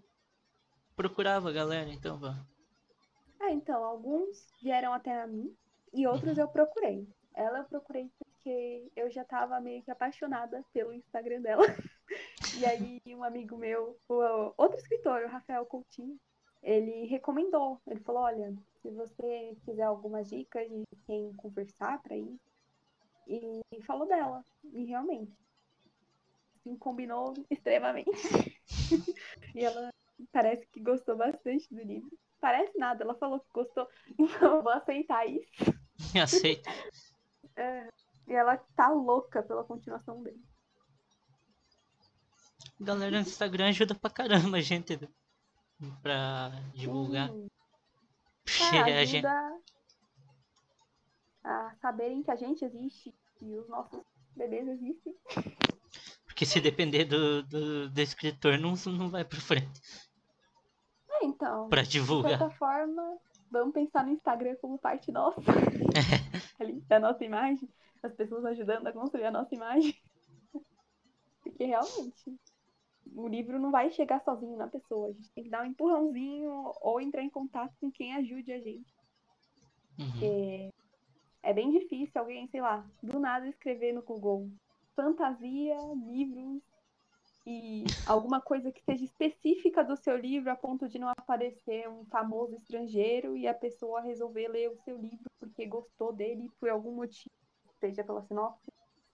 procurava a galera, então, vá. Ah, então, alguns vieram até a mim e outros uhum. eu procurei. Ela eu procurei porque eu já tava meio que apaixonada pelo Instagram dela. [laughs] e aí um amigo meu, o outro escritor, o Rafael Coutinho, ele recomendou. Ele falou, olha, se você quiser algumas dicas de quem conversar para ir, e falou dela. E realmente. Assim, combinou [laughs] extremamente. [laughs] e ela parece que gostou bastante do livro. Parece nada, ela falou que gostou. [laughs] Então eu vou aceitar isso. [laughs] Aceita. É, e ela tá louca pela continuação dele. Galera no Instagram ajuda pra caramba a [laughs] gente pra divulgar. Hum. É, ajuda gente... a saberem que a gente existe e os nossos bebês existem. Porque se depender do, do, do escritor, não, não vai pra frente. É, então. Pra divulgar. De certa forma, vamos pensar no Instagram como parte nossa. [laughs] Ali, da nossa imagem. As pessoas ajudando a construir a nossa imagem. Porque realmente, o livro não vai chegar sozinho na pessoa. A gente tem que dar um empurrãozinho ou entrar em contato com quem ajude a gente. Uhum. Porque é bem difícil alguém, sei lá, do nada escrever no Google fantasia, livros e alguma coisa que seja específica do seu livro a ponto de não aparecer um famoso estrangeiro e a pessoa resolver ler o seu livro porque gostou dele por algum motivo, seja pela sinopse,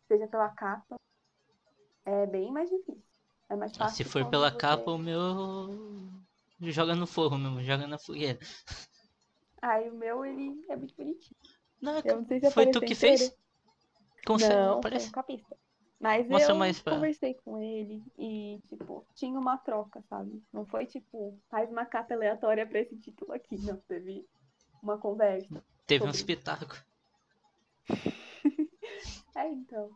seja pela capa. É bem mais difícil. É mais ah, fácil. se for pela você... capa, o meu joga no fogo mesmo, joga na fogueira. E o meu ele é muito bonitinho. Não, eu não sei se foi tu que fez? Consegue, não, parece. Foi um Mas Mostra eu mais pra... conversei com ele e, tipo, tinha uma troca, sabe? Não foi, tipo, faz uma capa aleatória pra esse título aqui. Não, teve uma conversa. Teve sobre... um espetáculo. [laughs] é, então.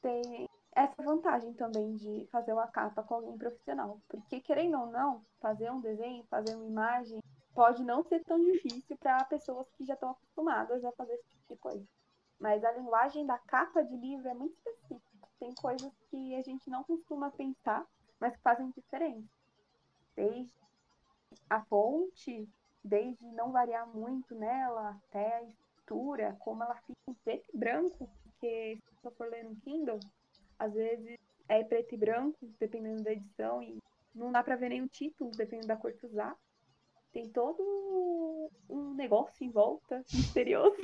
Tem essa vantagem também de fazer uma capa com alguém profissional. Porque, querendo ou não, fazer um desenho, fazer uma imagem, pode não ser tão difícil para pessoas que já estão acostumadas a fazer esse tipo de coisa. Mas a linguagem da capa de livro é muito específica. Tem coisas que a gente não costuma pensar, mas que fazem diferença. Desde a fonte, desde não variar muito nela, até a estrutura, como ela fica em preto e branco, porque se você for ler no Kindle, às vezes é preto e branco, dependendo da edição, e não dá para ver nenhum título, dependendo da cor que usar tem todo um negócio em volta, [laughs] misterioso,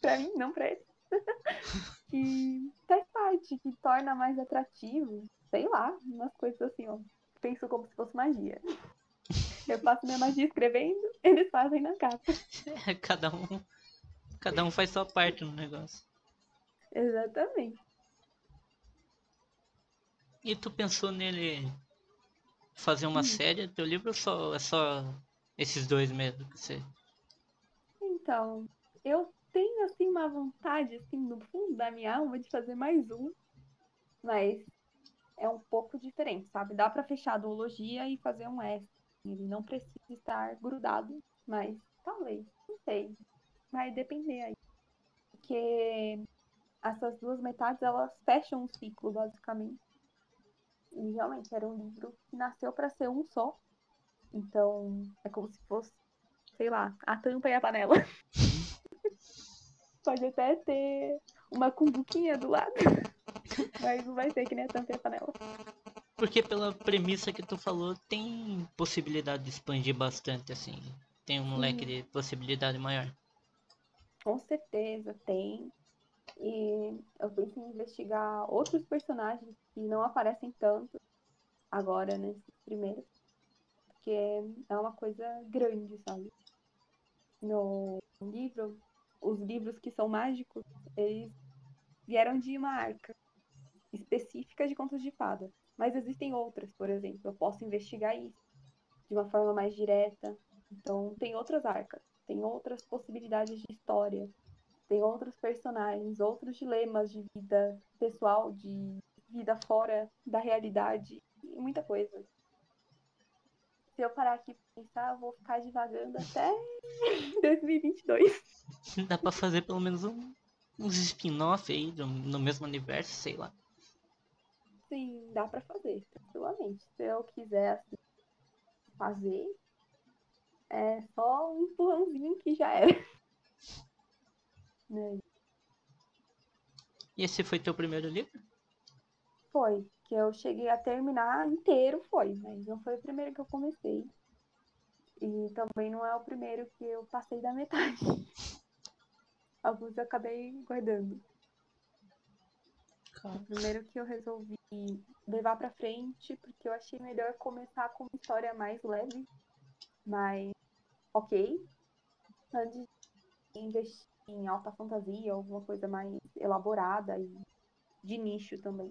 pra mim, não pra ele. [laughs] que faz parte, que torna mais atrativo, sei lá, umas coisas assim, ó. Penso como se fosse magia. Eu faço minha magia escrevendo, [laughs] eles fazem na capa. É, [laughs] cada um, cada um faz sua parte no negócio. Exatamente. E tu pensou nele fazer uma hum. série? Teu livro só, é só esses dois mesmo que você. Então, eu tenho assim uma vontade assim no fundo da minha alma de fazer mais um, mas é um pouco diferente, sabe? Dá para fechar a duologia e fazer um extra. Ele não precisa estar grudado, mas talvez, não sei. Vai depender aí. Porque essas duas metades, elas fecham um ciclo, basicamente. E realmente era um livro que nasceu para ser um só. Então, é como se fosse, sei lá, a tampa e a panela. [laughs] Pode até ter uma cumbuquinha do lado, [laughs] mas não vai ser que nem a tampa e a panela. Porque pela premissa que tu falou, tem possibilidade de expandir bastante, assim. Tem um leque de possibilidade maior. Com certeza, tem. E eu penso em investigar outros personagens que não aparecem tanto agora nesses primeiros. Porque é uma coisa grande, sabe? No livro, os livros que são mágicos, eles vieram de uma arca específica de contos de fada. Mas existem outras, por exemplo. Eu posso investigar isso de uma forma mais direta. Então, tem outras arcas, tem outras possibilidades de história, tem outros personagens, outros dilemas de vida pessoal, de vida fora da realidade, e muita coisa. Se eu parar aqui pra pensar, eu vou ficar divagando até [laughs] 2022. Dá pra fazer pelo menos um, uns spin-off aí no, no mesmo universo, sei lá. Sim, dá pra fazer, tranquilamente. Se eu quiser assim, fazer, é só um empurrãozinho que já era. E esse foi teu primeiro livro? Foi, que eu cheguei a terminar inteiro, foi, mas não foi o primeiro que eu comecei. E também não é o primeiro que eu passei da metade. [laughs] Alguns eu acabei guardando. O primeiro que eu resolvi levar pra frente, porque eu achei melhor começar com uma história mais leve, mais ok, antes de investir em alta fantasia, alguma coisa mais elaborada e de nicho também.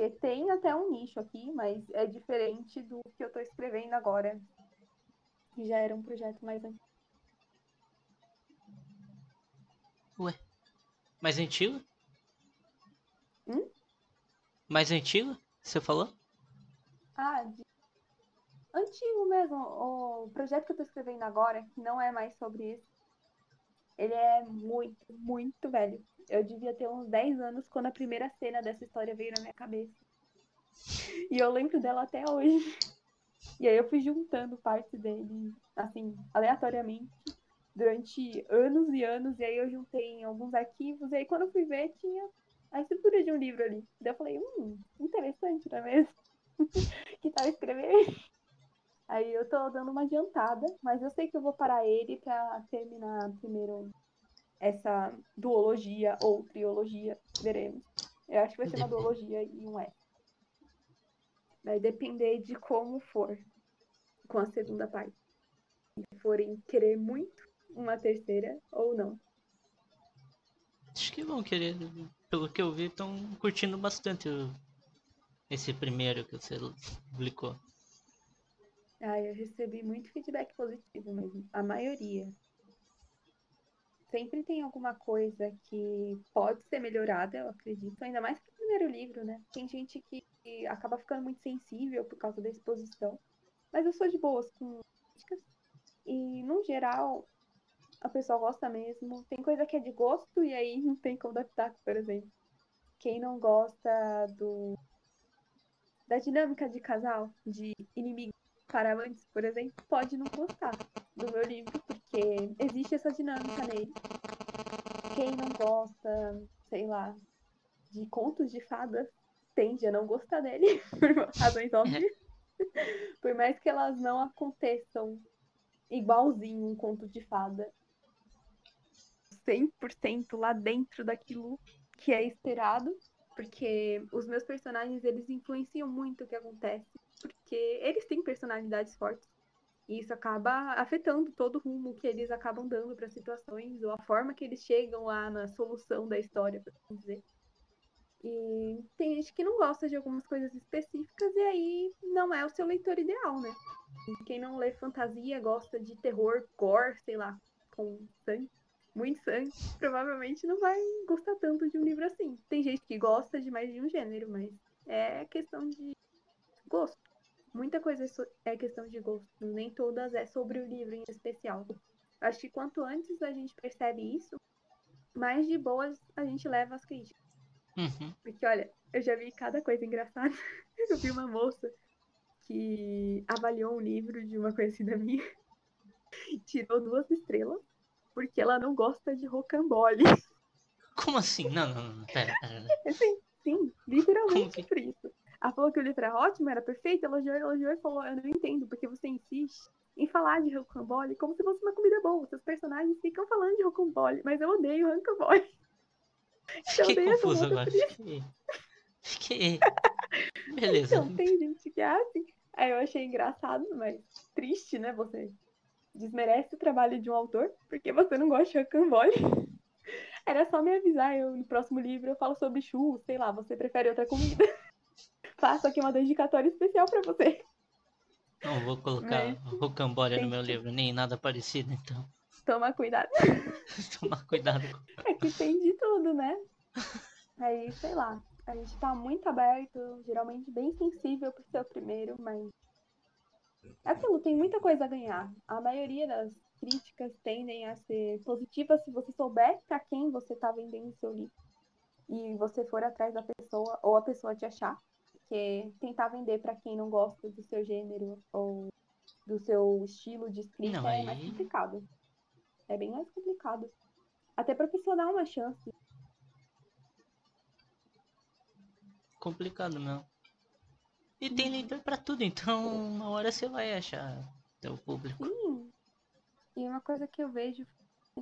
Porque tem até um nicho aqui, mas é diferente do que eu tô escrevendo agora, que já era um projeto mais antigo. Ué, mais antigo? Hum? Mais antigo? Você falou? Ah, de... antigo mesmo. O projeto que eu tô escrevendo agora, que não é mais sobre isso, ele é muito, muito velho. Eu devia ter uns 10 anos quando a primeira cena dessa história veio na minha cabeça. E eu lembro dela até hoje. E aí eu fui juntando partes dele, assim, aleatoriamente, durante anos e anos. E aí eu juntei em alguns arquivos. E aí quando eu fui ver, tinha a estrutura de um livro ali. Daí eu falei, hum, interessante, não é mesmo? [laughs] que tal escrever? Aí eu tô dando uma adiantada, mas eu sei que eu vou parar ele pra terminar primeiro essa duologia ou triologia, veremos. Eu acho que vai ser uma duologia e um é. Vai depender de como for com a segunda parte. Se forem querer muito uma terceira ou não. Acho que vão querer. Pelo que eu vi, estão curtindo bastante esse primeiro que você publicou. Ah, eu recebi muito feedback positivo mesmo. A maioria. Sempre tem alguma coisa que pode ser melhorada, eu acredito. Ainda mais que o primeiro livro, né? Tem gente que acaba ficando muito sensível por causa da exposição. Mas eu sou de boas com críticas. E, no geral, a pessoa gosta mesmo. Tem coisa que é de gosto e aí não tem como pitaco, por exemplo. Quem não gosta do da dinâmica de casal, de inimigo para amantes, por exemplo, pode não gostar do meu livro, porque existe essa dinâmica nele. Quem não gosta, sei lá, de contos de fadas, tende a não gostar dele, [laughs] por razões óbvias. [laughs] Por mais que elas não aconteçam igualzinho um conto de fada. 100% lá dentro daquilo que é esperado, porque os meus personagens, eles influenciam muito o que acontece, porque eles têm personalidades fortes. E isso acaba afetando todo o rumo que eles acabam dando para situações, ou a forma que eles chegam lá na solução da história, por assim dizer. E tem gente que não gosta de algumas coisas específicas, e aí não é o seu leitor ideal, né? Quem não lê fantasia, gosta de terror, gore, sei lá, com sangue, muito sangue, provavelmente não vai gostar tanto de um livro assim. Tem gente que gosta de mais de um gênero, mas é questão de gosto. Muita coisa é questão de gosto, nem todas é sobre o livro em especial. Acho que quanto antes a gente percebe isso, mais de boas a gente leva as críticas. Uhum. Porque, olha, eu já vi cada coisa engraçada. [laughs] Eu vi uma moça que avaliou um livro de uma conhecida minha e [laughs] tirou duas estrelas porque ela não gosta de rocambole. Como assim? Não, não, não, pera, pera. [laughs] Sim, sim, literalmente por isso. Ela falou que o livro é ótimo, era perfeito, elogiou, elogiou e falou, eu não entendo, porque você insiste em falar de rocambole como se fosse uma comida boa. Seus personagens ficam falando de rocambole, mas eu odeio rocambole. [laughs] Fiquei confuso agora. Fiquei... Fiquei... [laughs] Beleza. Então, tem gente que é assim. Aí eu achei engraçado, mas triste, né? Você desmerece o trabalho de um autor porque você não gosta de rocambole. [laughs] Era só me avisar, eu no próximo livro eu falo sobre churros, sei lá, você prefere outra comida. Faço aqui uma dedicatória especial para você. Não vou colocar rocambole no meu livro, nem nada parecido, então. Toma cuidado. [laughs] Toma cuidado. É que tem de tudo, né? Aí, sei lá, a gente tá muito aberto, geralmente bem sensível pro seu primeiro, mas aquilo tem muita coisa a ganhar. A maioria das críticas tendem a ser positivas se você souber para quem você está vendendo seu livro e você for atrás da pessoa ou a pessoa te achar. Porque tentar vender para quem não gosta do seu gênero ou do seu estilo de escrita não, é aí... mais complicado. É bem mais complicado. Até pra pessoa dar uma chance. Complicado, não. E tem uhum. leitor para tudo, então uma hora você vai achar teu público. Sim. E uma coisa que eu vejo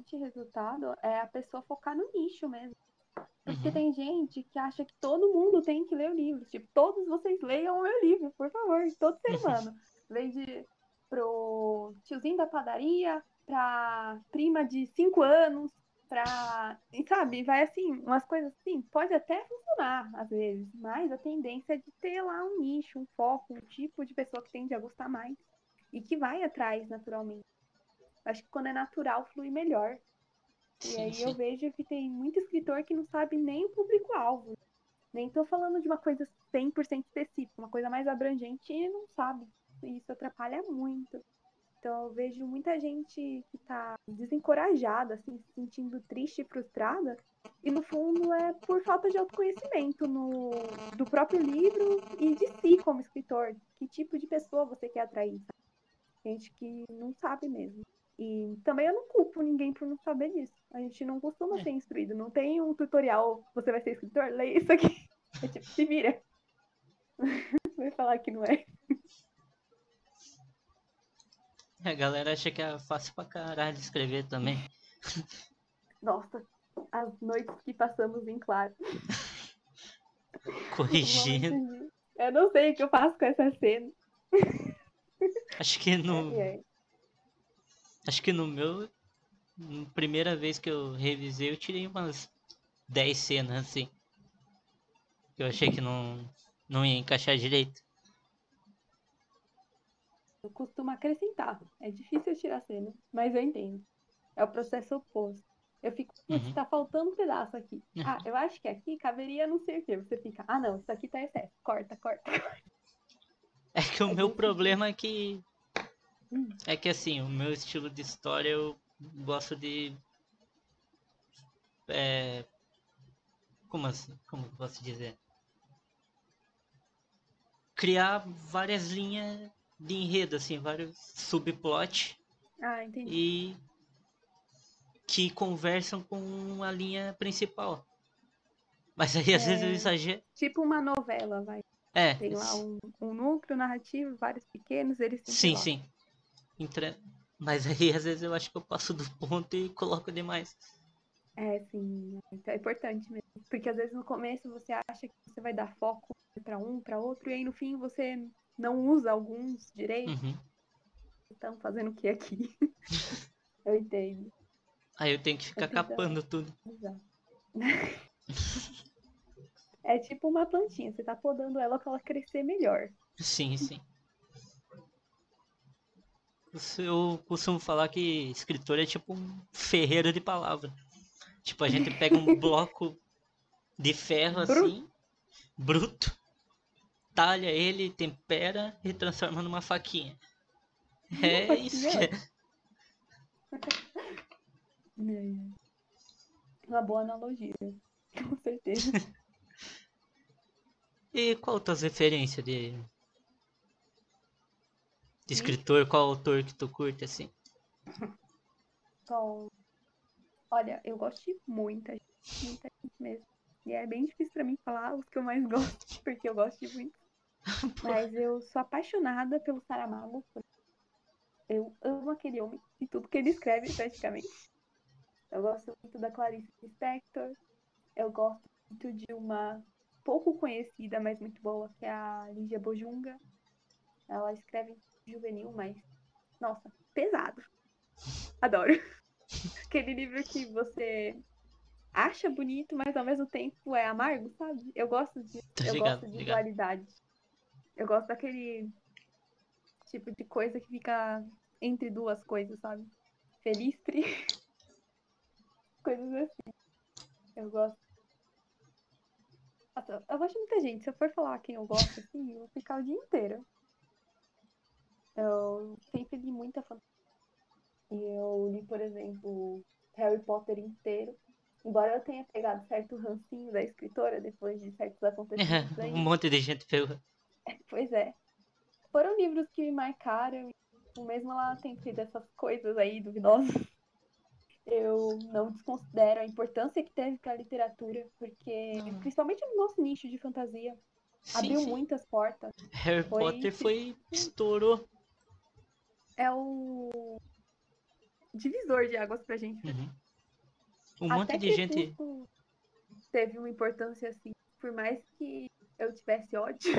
de resultado é a pessoa focar no nicho mesmo. Porque uhum. tem gente que acha que todo mundo tem que ler o livro. Tipo, todos vocês leiam o meu livro, por favor. Todo ser humano. [laughs] Desde pro tiozinho da padaria, pra prima de 5 anos, pra. E sabe, vai assim, umas coisas assim, pode até funcionar às vezes, mas a tendência é de ter lá um nicho, um foco, um tipo de pessoa que tende a gostar mais e que vai atrás naturalmente. Acho que quando é natural, flui melhor. E sim, aí sim. eu vejo que tem muito escritor que não sabe nem o público-alvo. Nem tô falando de uma coisa 100% específica, uma coisa mais abrangente e não sabe. E isso atrapalha muito. Então eu vejo muita gente que tá desencorajada, assim, se sentindo triste e frustrada, e no fundo é por falta de autoconhecimento no, do próprio livro e de si como escritor. Que tipo de pessoa você quer atrair? Gente que não sabe mesmo. E também eu não culpo ninguém por não saber disso. A gente não costuma é. ser instruído. Não tem um tutorial, você vai ser escritor, leia isso aqui. [laughs] É tipo, se vira. [laughs] Vai falar que não é. A galera acha que é fácil pra caralho escrever também. Nossa, as noites que passamos em claro. [laughs] Corrigindo. Eu não sei o que eu faço com essa cena. Acho que no. É, é. Acho que no meu. Primeira vez que eu revisei, eu tirei umas 10 cenas assim. Eu achei que não, não ia encaixar direito. Eu costumo acrescentar. É difícil tirar cena, mas eu entendo. É o processo oposto. Eu fico, putz, uhum. tá faltando um pedaço aqui. Uhum. Ah, eu acho que aqui caberia não sei o que. Você fica, ah não, isso aqui tá excesso. Corta, corta, [laughs] corta. É que o é meu problema é que é que assim, o meu estilo de história eu gosto de. É, como assim? Como posso dizer? Criar várias linhas de enredo, assim, vários subplots. Ah, entendi. E que conversam com a linha principal. Mas aí às é, vezes eu exagero. Tipo uma novela, vai. É. Tem lá um, um núcleo narrativo, vários pequenos, eles Sim, sim. Entre... Mas aí às vezes eu acho que eu passo do ponto e coloco demais. É, sim. É importante mesmo. Porque às vezes no começo você acha que você vai dar foco para um, para outro, e aí no fim você não usa alguns direitos. Uhum. Estão fazendo o que aqui? [laughs] eu entendo. Aí eu tenho que ficar capando tudo. Exato. [laughs] é tipo uma plantinha, você tá podando ela para ela crescer melhor. Sim, sim. Eu costumo falar que escritor é tipo um ferreiro de palavra. Tipo, a gente pega um [laughs] bloco de ferro assim, bruto, talha ele, tempera e transforma numa faquinha. É isso que [laughs] é. Uma boa analogia, com certeza. [laughs] e qual tuas referências de... de escritor? Qual autor que tu curte assim? Olha, eu gosto de muita gente, muita gente mesmo. E é bem difícil pra mim falar os que eu mais [laughs] gosto, porque eu gosto de muito. [laughs] Mas eu sou apaixonada pelo Saramago. Eu amo aquele homem e tudo que ele escreve, praticamente. Eu gosto muito da Clarice Lispector. Eu gosto muito de uma pouco conhecida, mas muito boa, que é a Lígia Bojunga. Ela escreve juvenil, mas, nossa, pesado. Adoro. [laughs] Aquele livro que você acha bonito, mas ao mesmo tempo é amargo, sabe? Eu gosto de, eu ligado, gosto de dualidade. Eu gosto daquele tipo de coisa que fica entre duas coisas, sabe? Feliz, triste. [laughs] Coisas assim. Eu gosto. Nossa, eu gosto de muita gente. Se eu for falar quem eu gosto, assim, eu vou ficar o dia inteiro. Eu sempre li muita fantasia. Eu li, por exemplo, Harry Potter inteiro. Embora eu tenha pegado certo rancinho da escritora depois de certos acontecimentos [laughs] um monte de gente pegou. [laughs] Pois é. Foram livros que me marcaram. Mesmo ela tem feito essas coisas aí duvidosas, [laughs] eu não desconsidero a importância que teve para a literatura, porque, ah. principalmente no nosso nicho de fantasia, sim, abriu sim. muitas portas. Harry foi... Potter foi. estourou. É o divisor de águas pra gente. Uhum. Um monte Até de gente. Teve uma importância assim, por mais que eu tivesse ódio.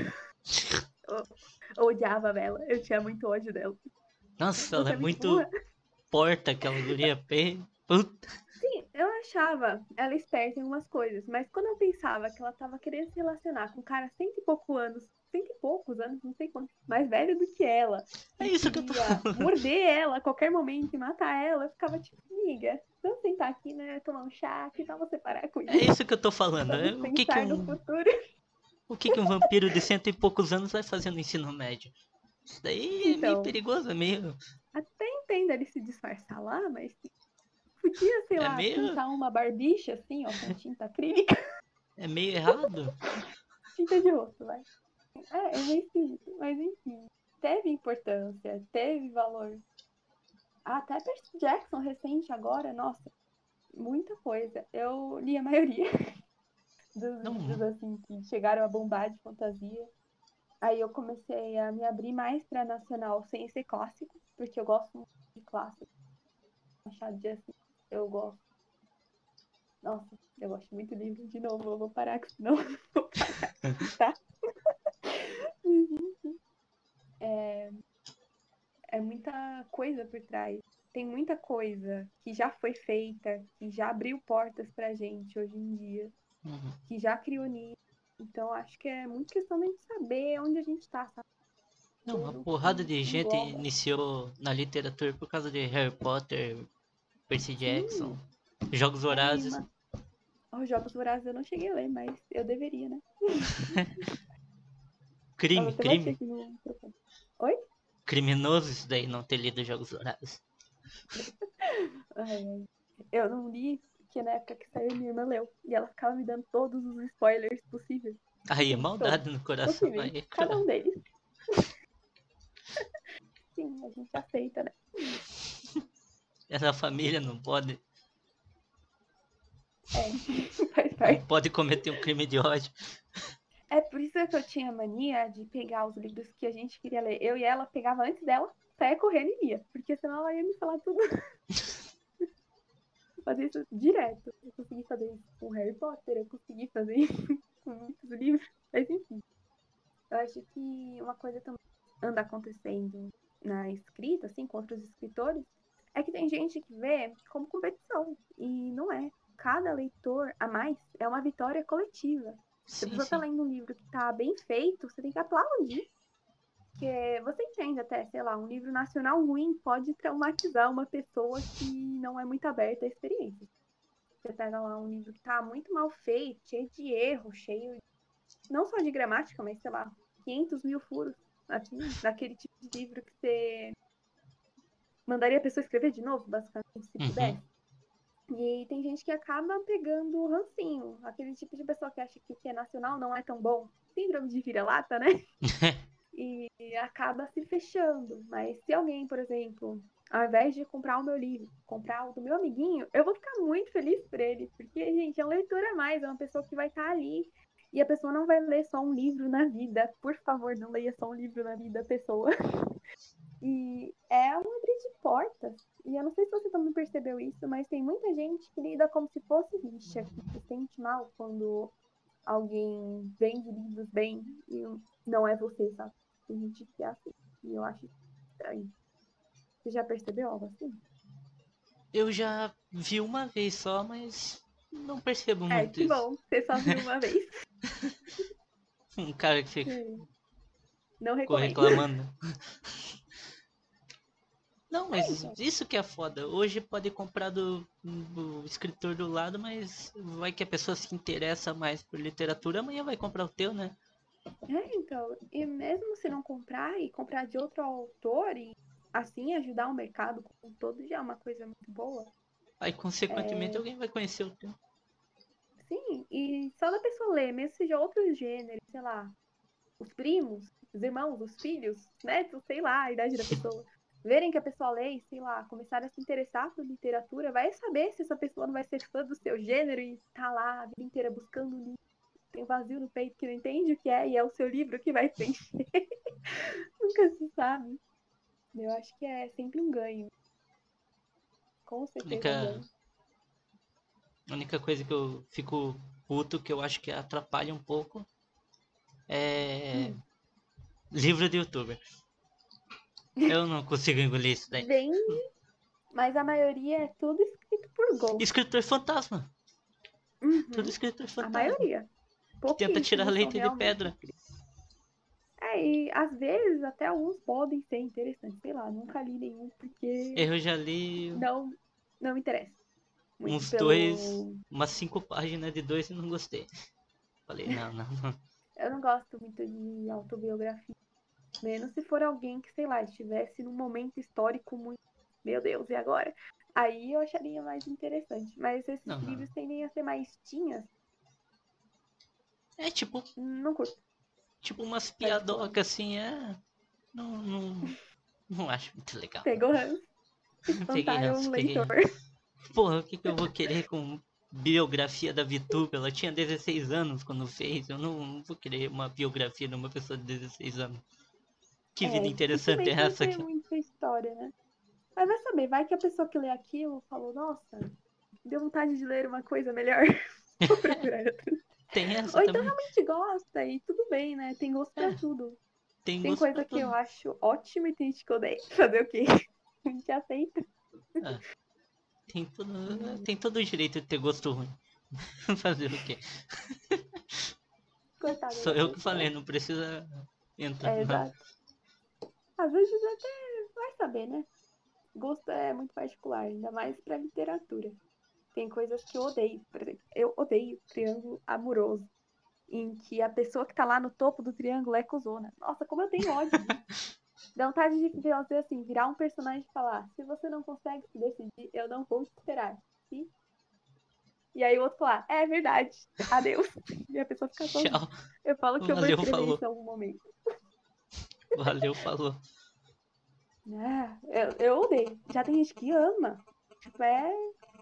eu, [laughs] eu odiava ela, eu tinha muito ódio dela. Nossa, ela é muito porta aquela guria [laughs] bem. Puta. Sim, eu achava ela esperta em algumas coisas, mas quando eu pensava que ela tava querendo se relacionar com um cara cento e poucos anos, cento e poucos anos, não sei quanto, mais velho do que ela. É isso que eu tô falando. Morder ela a qualquer momento e matar ela, eu ficava tipo, amiga, vamos sentar aqui, né? Tomar um chá, que tal você parar com isso? É isso que eu tô falando. Vamos o que que um... O que, que um vampiro de cento e poucos anos vai fazer no ensino médio? Isso daí então, é meio então. perigoso, é meio. Até entendo ele se disfarçar lá, mas podia, sei é lá, meio... pintar uma barbicha assim, ó, com tinta acrílica. É meio errado. [laughs] tinta de rosto, vai. É, é meio esquisito, mas enfim. Teve importância, teve valor. Ah, até Percy Jackson recente agora, nossa, muita coisa. Eu li a maioria [laughs] dos livros assim que chegaram a bombar de fantasia. Aí eu comecei a me abrir mais para nacional sem ser clássico, porque eu gosto muito de clássico. Machado de Assis, eu gosto. Nossa, eu gosto muito de livro. De novo, eu vou parar, senão eu [laughs] vou parar, tá? [laughs] é, é muita coisa por trás. Tem muita coisa que já foi feita, que já abriu portas pra gente hoje em dia, uhum. que já criou nisso. Então acho que é muito questão da gente saber onde a gente tá, sabe? Não, uma porrada de gente iniciou na literatura por causa de Harry Potter, Percy Jackson, Sim. Jogos Vorazes. Os Jogos Vorazes eu não cheguei a ler, mas eu deveria, né? [laughs] crime, crime. Oi? Criminoso isso daí, não ter lido Jogos Vorazes. [laughs] eu não li, porque na época que saiu minha irmã leu. E ela ficava me dando todos os spoilers possíveis. Aí é maldade todos. no coração. Aí, cada um deles. [laughs] Sim, a gente aceita, né? [laughs] Essa família não pode. É, faz parte. Não pode cometer um crime de ódio. É por isso que eu tinha mania de pegar os livros que a gente queria ler. Eu e ela pegava antes dela, saia correndo e lia. Porque senão ela ia me falar tudo. [laughs] fazer isso direto. Eu consegui fazer isso com Harry Potter, eu consegui fazer [laughs] isso com muitos livros. Mas enfim. Eu acho que uma coisa também anda acontecendo na escrita, assim, com outros escritores, é que tem gente que vê como competição. E não é. Cada leitor a mais é uma vitória coletiva. Se a pessoa tá lendo um livro que tá bem feito, você tem que aplaudir. Porque você entende até, sei lá, um livro nacional ruim pode traumatizar uma pessoa que não é muito aberta à experiência. Você pega lá um livro que tá muito mal feito, cheio de erro, cheio não só de gramática, mas sei lá, 500 mil furos, assim, daquele tipo de livro que você mandaria a pessoa escrever de novo, basicamente, se Uhum. pudesse. E tem gente que acaba pegando o rancinho, aquele tipo de pessoa que acha que o que é nacional não é tão bom. Síndrome de vira-lata, né? [laughs] e acaba se fechando. Mas se alguém, por exemplo, ao invés de comprar o meu livro, comprar o do meu amiguinho, eu vou ficar muito feliz por ele. Porque, gente, é uma leitura a mais, é uma pessoa que vai estar ali. E a pessoa não vai ler só um livro na vida. Por favor, não leia só um livro na vida, pessoa. [laughs] E é um abrir de portas. E eu não sei se você também percebeu isso, mas tem muita gente que lida como se fosse rixa, que se sente mal quando alguém vende livros bem e não é você, sabe? Tem gente que é assim. E eu acho estranho. Você já percebeu algo assim? Eu já vi uma vez só, mas não percebo É, muito que isso. bom. Você só viu uma vez. [laughs] Um cara que fica Não recomendo. reclamando. [laughs] Não, É, mas então. isso que é foda. Hoje pode comprar do, do escritor do lado, mas vai que a pessoa se interessa mais por literatura, amanhã vai comprar o teu, né? É, então, e mesmo se não comprar e comprar de outro autor e assim ajudar o mercado como um todo já é uma coisa muito boa. Aí, consequentemente, É. alguém vai conhecer o teu. Sim, e só da pessoa ler, mesmo seja outros gêneros, sei lá, os primos, os irmãos, os filhos, netos, sei lá, a idade da pessoa, [laughs] verem que a pessoa lê e, sei lá, começarem a se interessar por literatura, vai saber se essa pessoa não vai ser fã do seu gênero e tá lá a vida inteira buscando um livro, tem um vazio no peito que não entende o que é e é o seu livro que vai [laughs] preencher. Nunca se sabe. Eu acho que é sempre um ganho. Com certeza um Única, a única coisa que eu fico puto, que eu acho que atrapalha um pouco, é Hum. livro de youtuber. Eu não consigo engolir isso daí. Vem, mas a maioria é tudo escrito por Gol. Escritor fantasma. Uhum. Tudo escritor A fantasma. maioria. Tenta Pouquíssimos tirar leite de pedra. É, e às vezes até alguns podem ser interessantes. Sei lá, nunca li nenhum porque Eu já li não, não me interessa. Muito uns pelo- dois, umas cinco páginas de dois e não gostei. Falei, não, não, não. Eu não gosto muito de autobiografia. Menos se for alguém que, sei lá, estivesse num momento histórico muito. Meu Deus, e agora? Aí eu acharia mais interessante. Mas esses Não, não. livros tendem a ser mais tinhas. É tipo, Não curto. tipo umas piadocas assim, é. Não, não, não acho muito legal. Pegou ranço. [laughs] Peguei ranço, um peguei. Porra, o que, que eu vou querer com biografia da VTube? Ela tinha 16 anos quando fez. Eu não, não vou querer uma biografia de uma pessoa de 16 anos. Que vida É, interessante é essa aqui? muita história, né? Mas vai saber, vai que a pessoa que lê aquilo falou, nossa, deu vontade de ler uma coisa melhor. [laughs] Vou procurar outra. Tem essa Ou então também. realmente gosta e tudo bem, né? Tem gosto pra É, tudo. Tem, Tem coisa que eu tudo. acho ótima e tem gente que odeia. [laughs] Fazer o quê? [laughs] A gente aceita. Tem todo, tem todo o direito de ter gosto ruim. Fazer o quê? Coitado. Sou eu que falei, não precisa entrar. É, exato. Às vezes até vai saber, né? Gosto é muito particular, ainda mais pra literatura. Tem coisas que eu odeio, por exemplo, eu odeio triângulo amoroso, em que a pessoa que tá lá no topo do triângulo é cuzona. Nossa, como eu tenho ódio. [laughs] Dá vontade de fazer assim, virar um personagem e falar, se você não consegue se decidir, eu não vou te esperar. E, e aí o outro falar, é verdade, adeus. [laughs] E a pessoa fica. Tchau. Eu falo que eu vou escrever isso em algum momento. Valeu, falou. Ah, eu, eu odeio. Já tem gente que ama. Tipo, é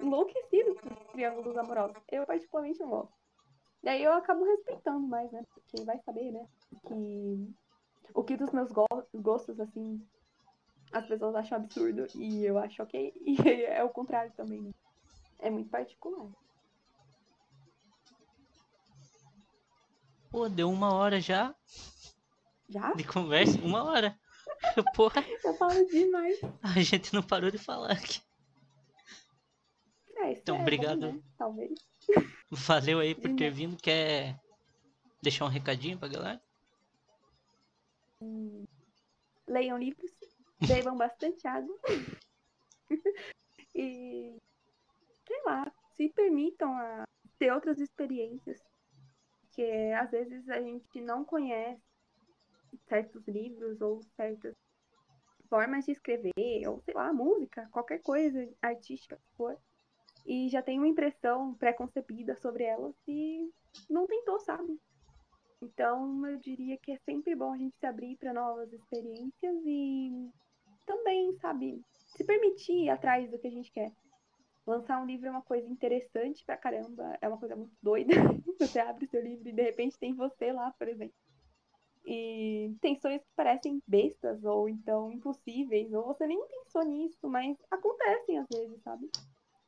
enlouquecido por triângulos amorosos. Eu particularmente não gosto. Daí eu acabo respeitando mais, né? Porque vai saber, né? Que o que dos meus go- gostos, assim, as pessoas acham absurdo e eu acho ok. [laughs] E é o contrário também, né? É muito particular. Pô, deu uma hora já Já? de conversa. Uma hora. [laughs] Porra, Eu falo demais. a gente não parou de falar aqui. É, Então, é obrigado. né? Talvez. Valeu aí por ter vindo. Quer deixar um recadinho pra galera? leiam livros, [laughs] bebam bastante água. e, sei lá, se permitam a ter outras experiências. Que às vezes a gente não conhece certos livros ou certas formas de escrever, ou sei lá, música, qualquer coisa artística for. E já tem uma impressão pré-concebida sobre elas e não tentou, sabe? Então, eu diria que é sempre bom a gente se abrir para novas experiências e também, sabe, se permitir ir atrás do que a gente quer. Lançar um livro é uma coisa interessante pra caramba, é uma coisa muito doida. [laughs] você abre o seu livro e de repente tem você lá, por exemplo. E tem sonhos que parecem bestas ou então impossíveis, ou você nem pensou nisso, mas acontecem às vezes, sabe?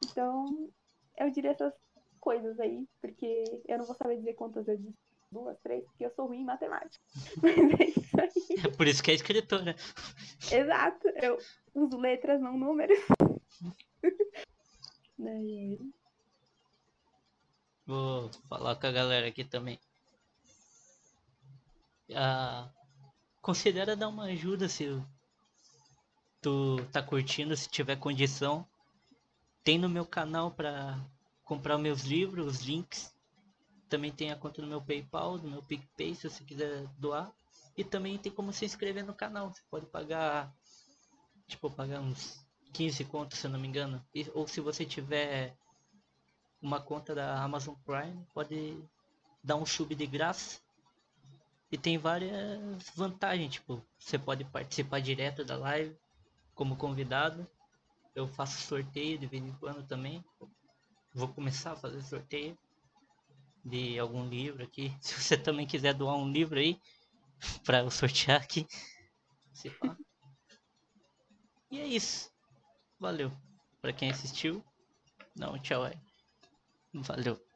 Então, eu diria essas coisas aí, porque eu não vou saber dizer quantas eu disse duas, três, porque eu sou ruim em matemática. [laughs] Mas é isso aí. É por isso que é escritora. Exato, eu uso letras, não números. [laughs] Vou falar com a galera aqui também. Considera dar uma ajuda se tu tá curtindo, se tiver condição. Tem no meu canal para comprar meus livros, os links. Também tem a conta no meu PayPal, no meu PicPay, se você quiser doar. E também tem como se inscrever no canal. Você pode pagar, tipo, pagar uns 15 contos, se eu não me engano. E, ou se você tiver uma conta da Amazon Prime, pode dar um sub de graça. E tem várias vantagens, tipo, você pode participar direto da live como convidado. Eu faço sorteio de vez em quando também. Vou começar a fazer sorteio de algum livro aqui. [laughs] Se você também quiser doar um livro aí [laughs] para eu sortear aqui. E é isso. Valeu. Para quem assistiu. Não, tchau aí. Valeu.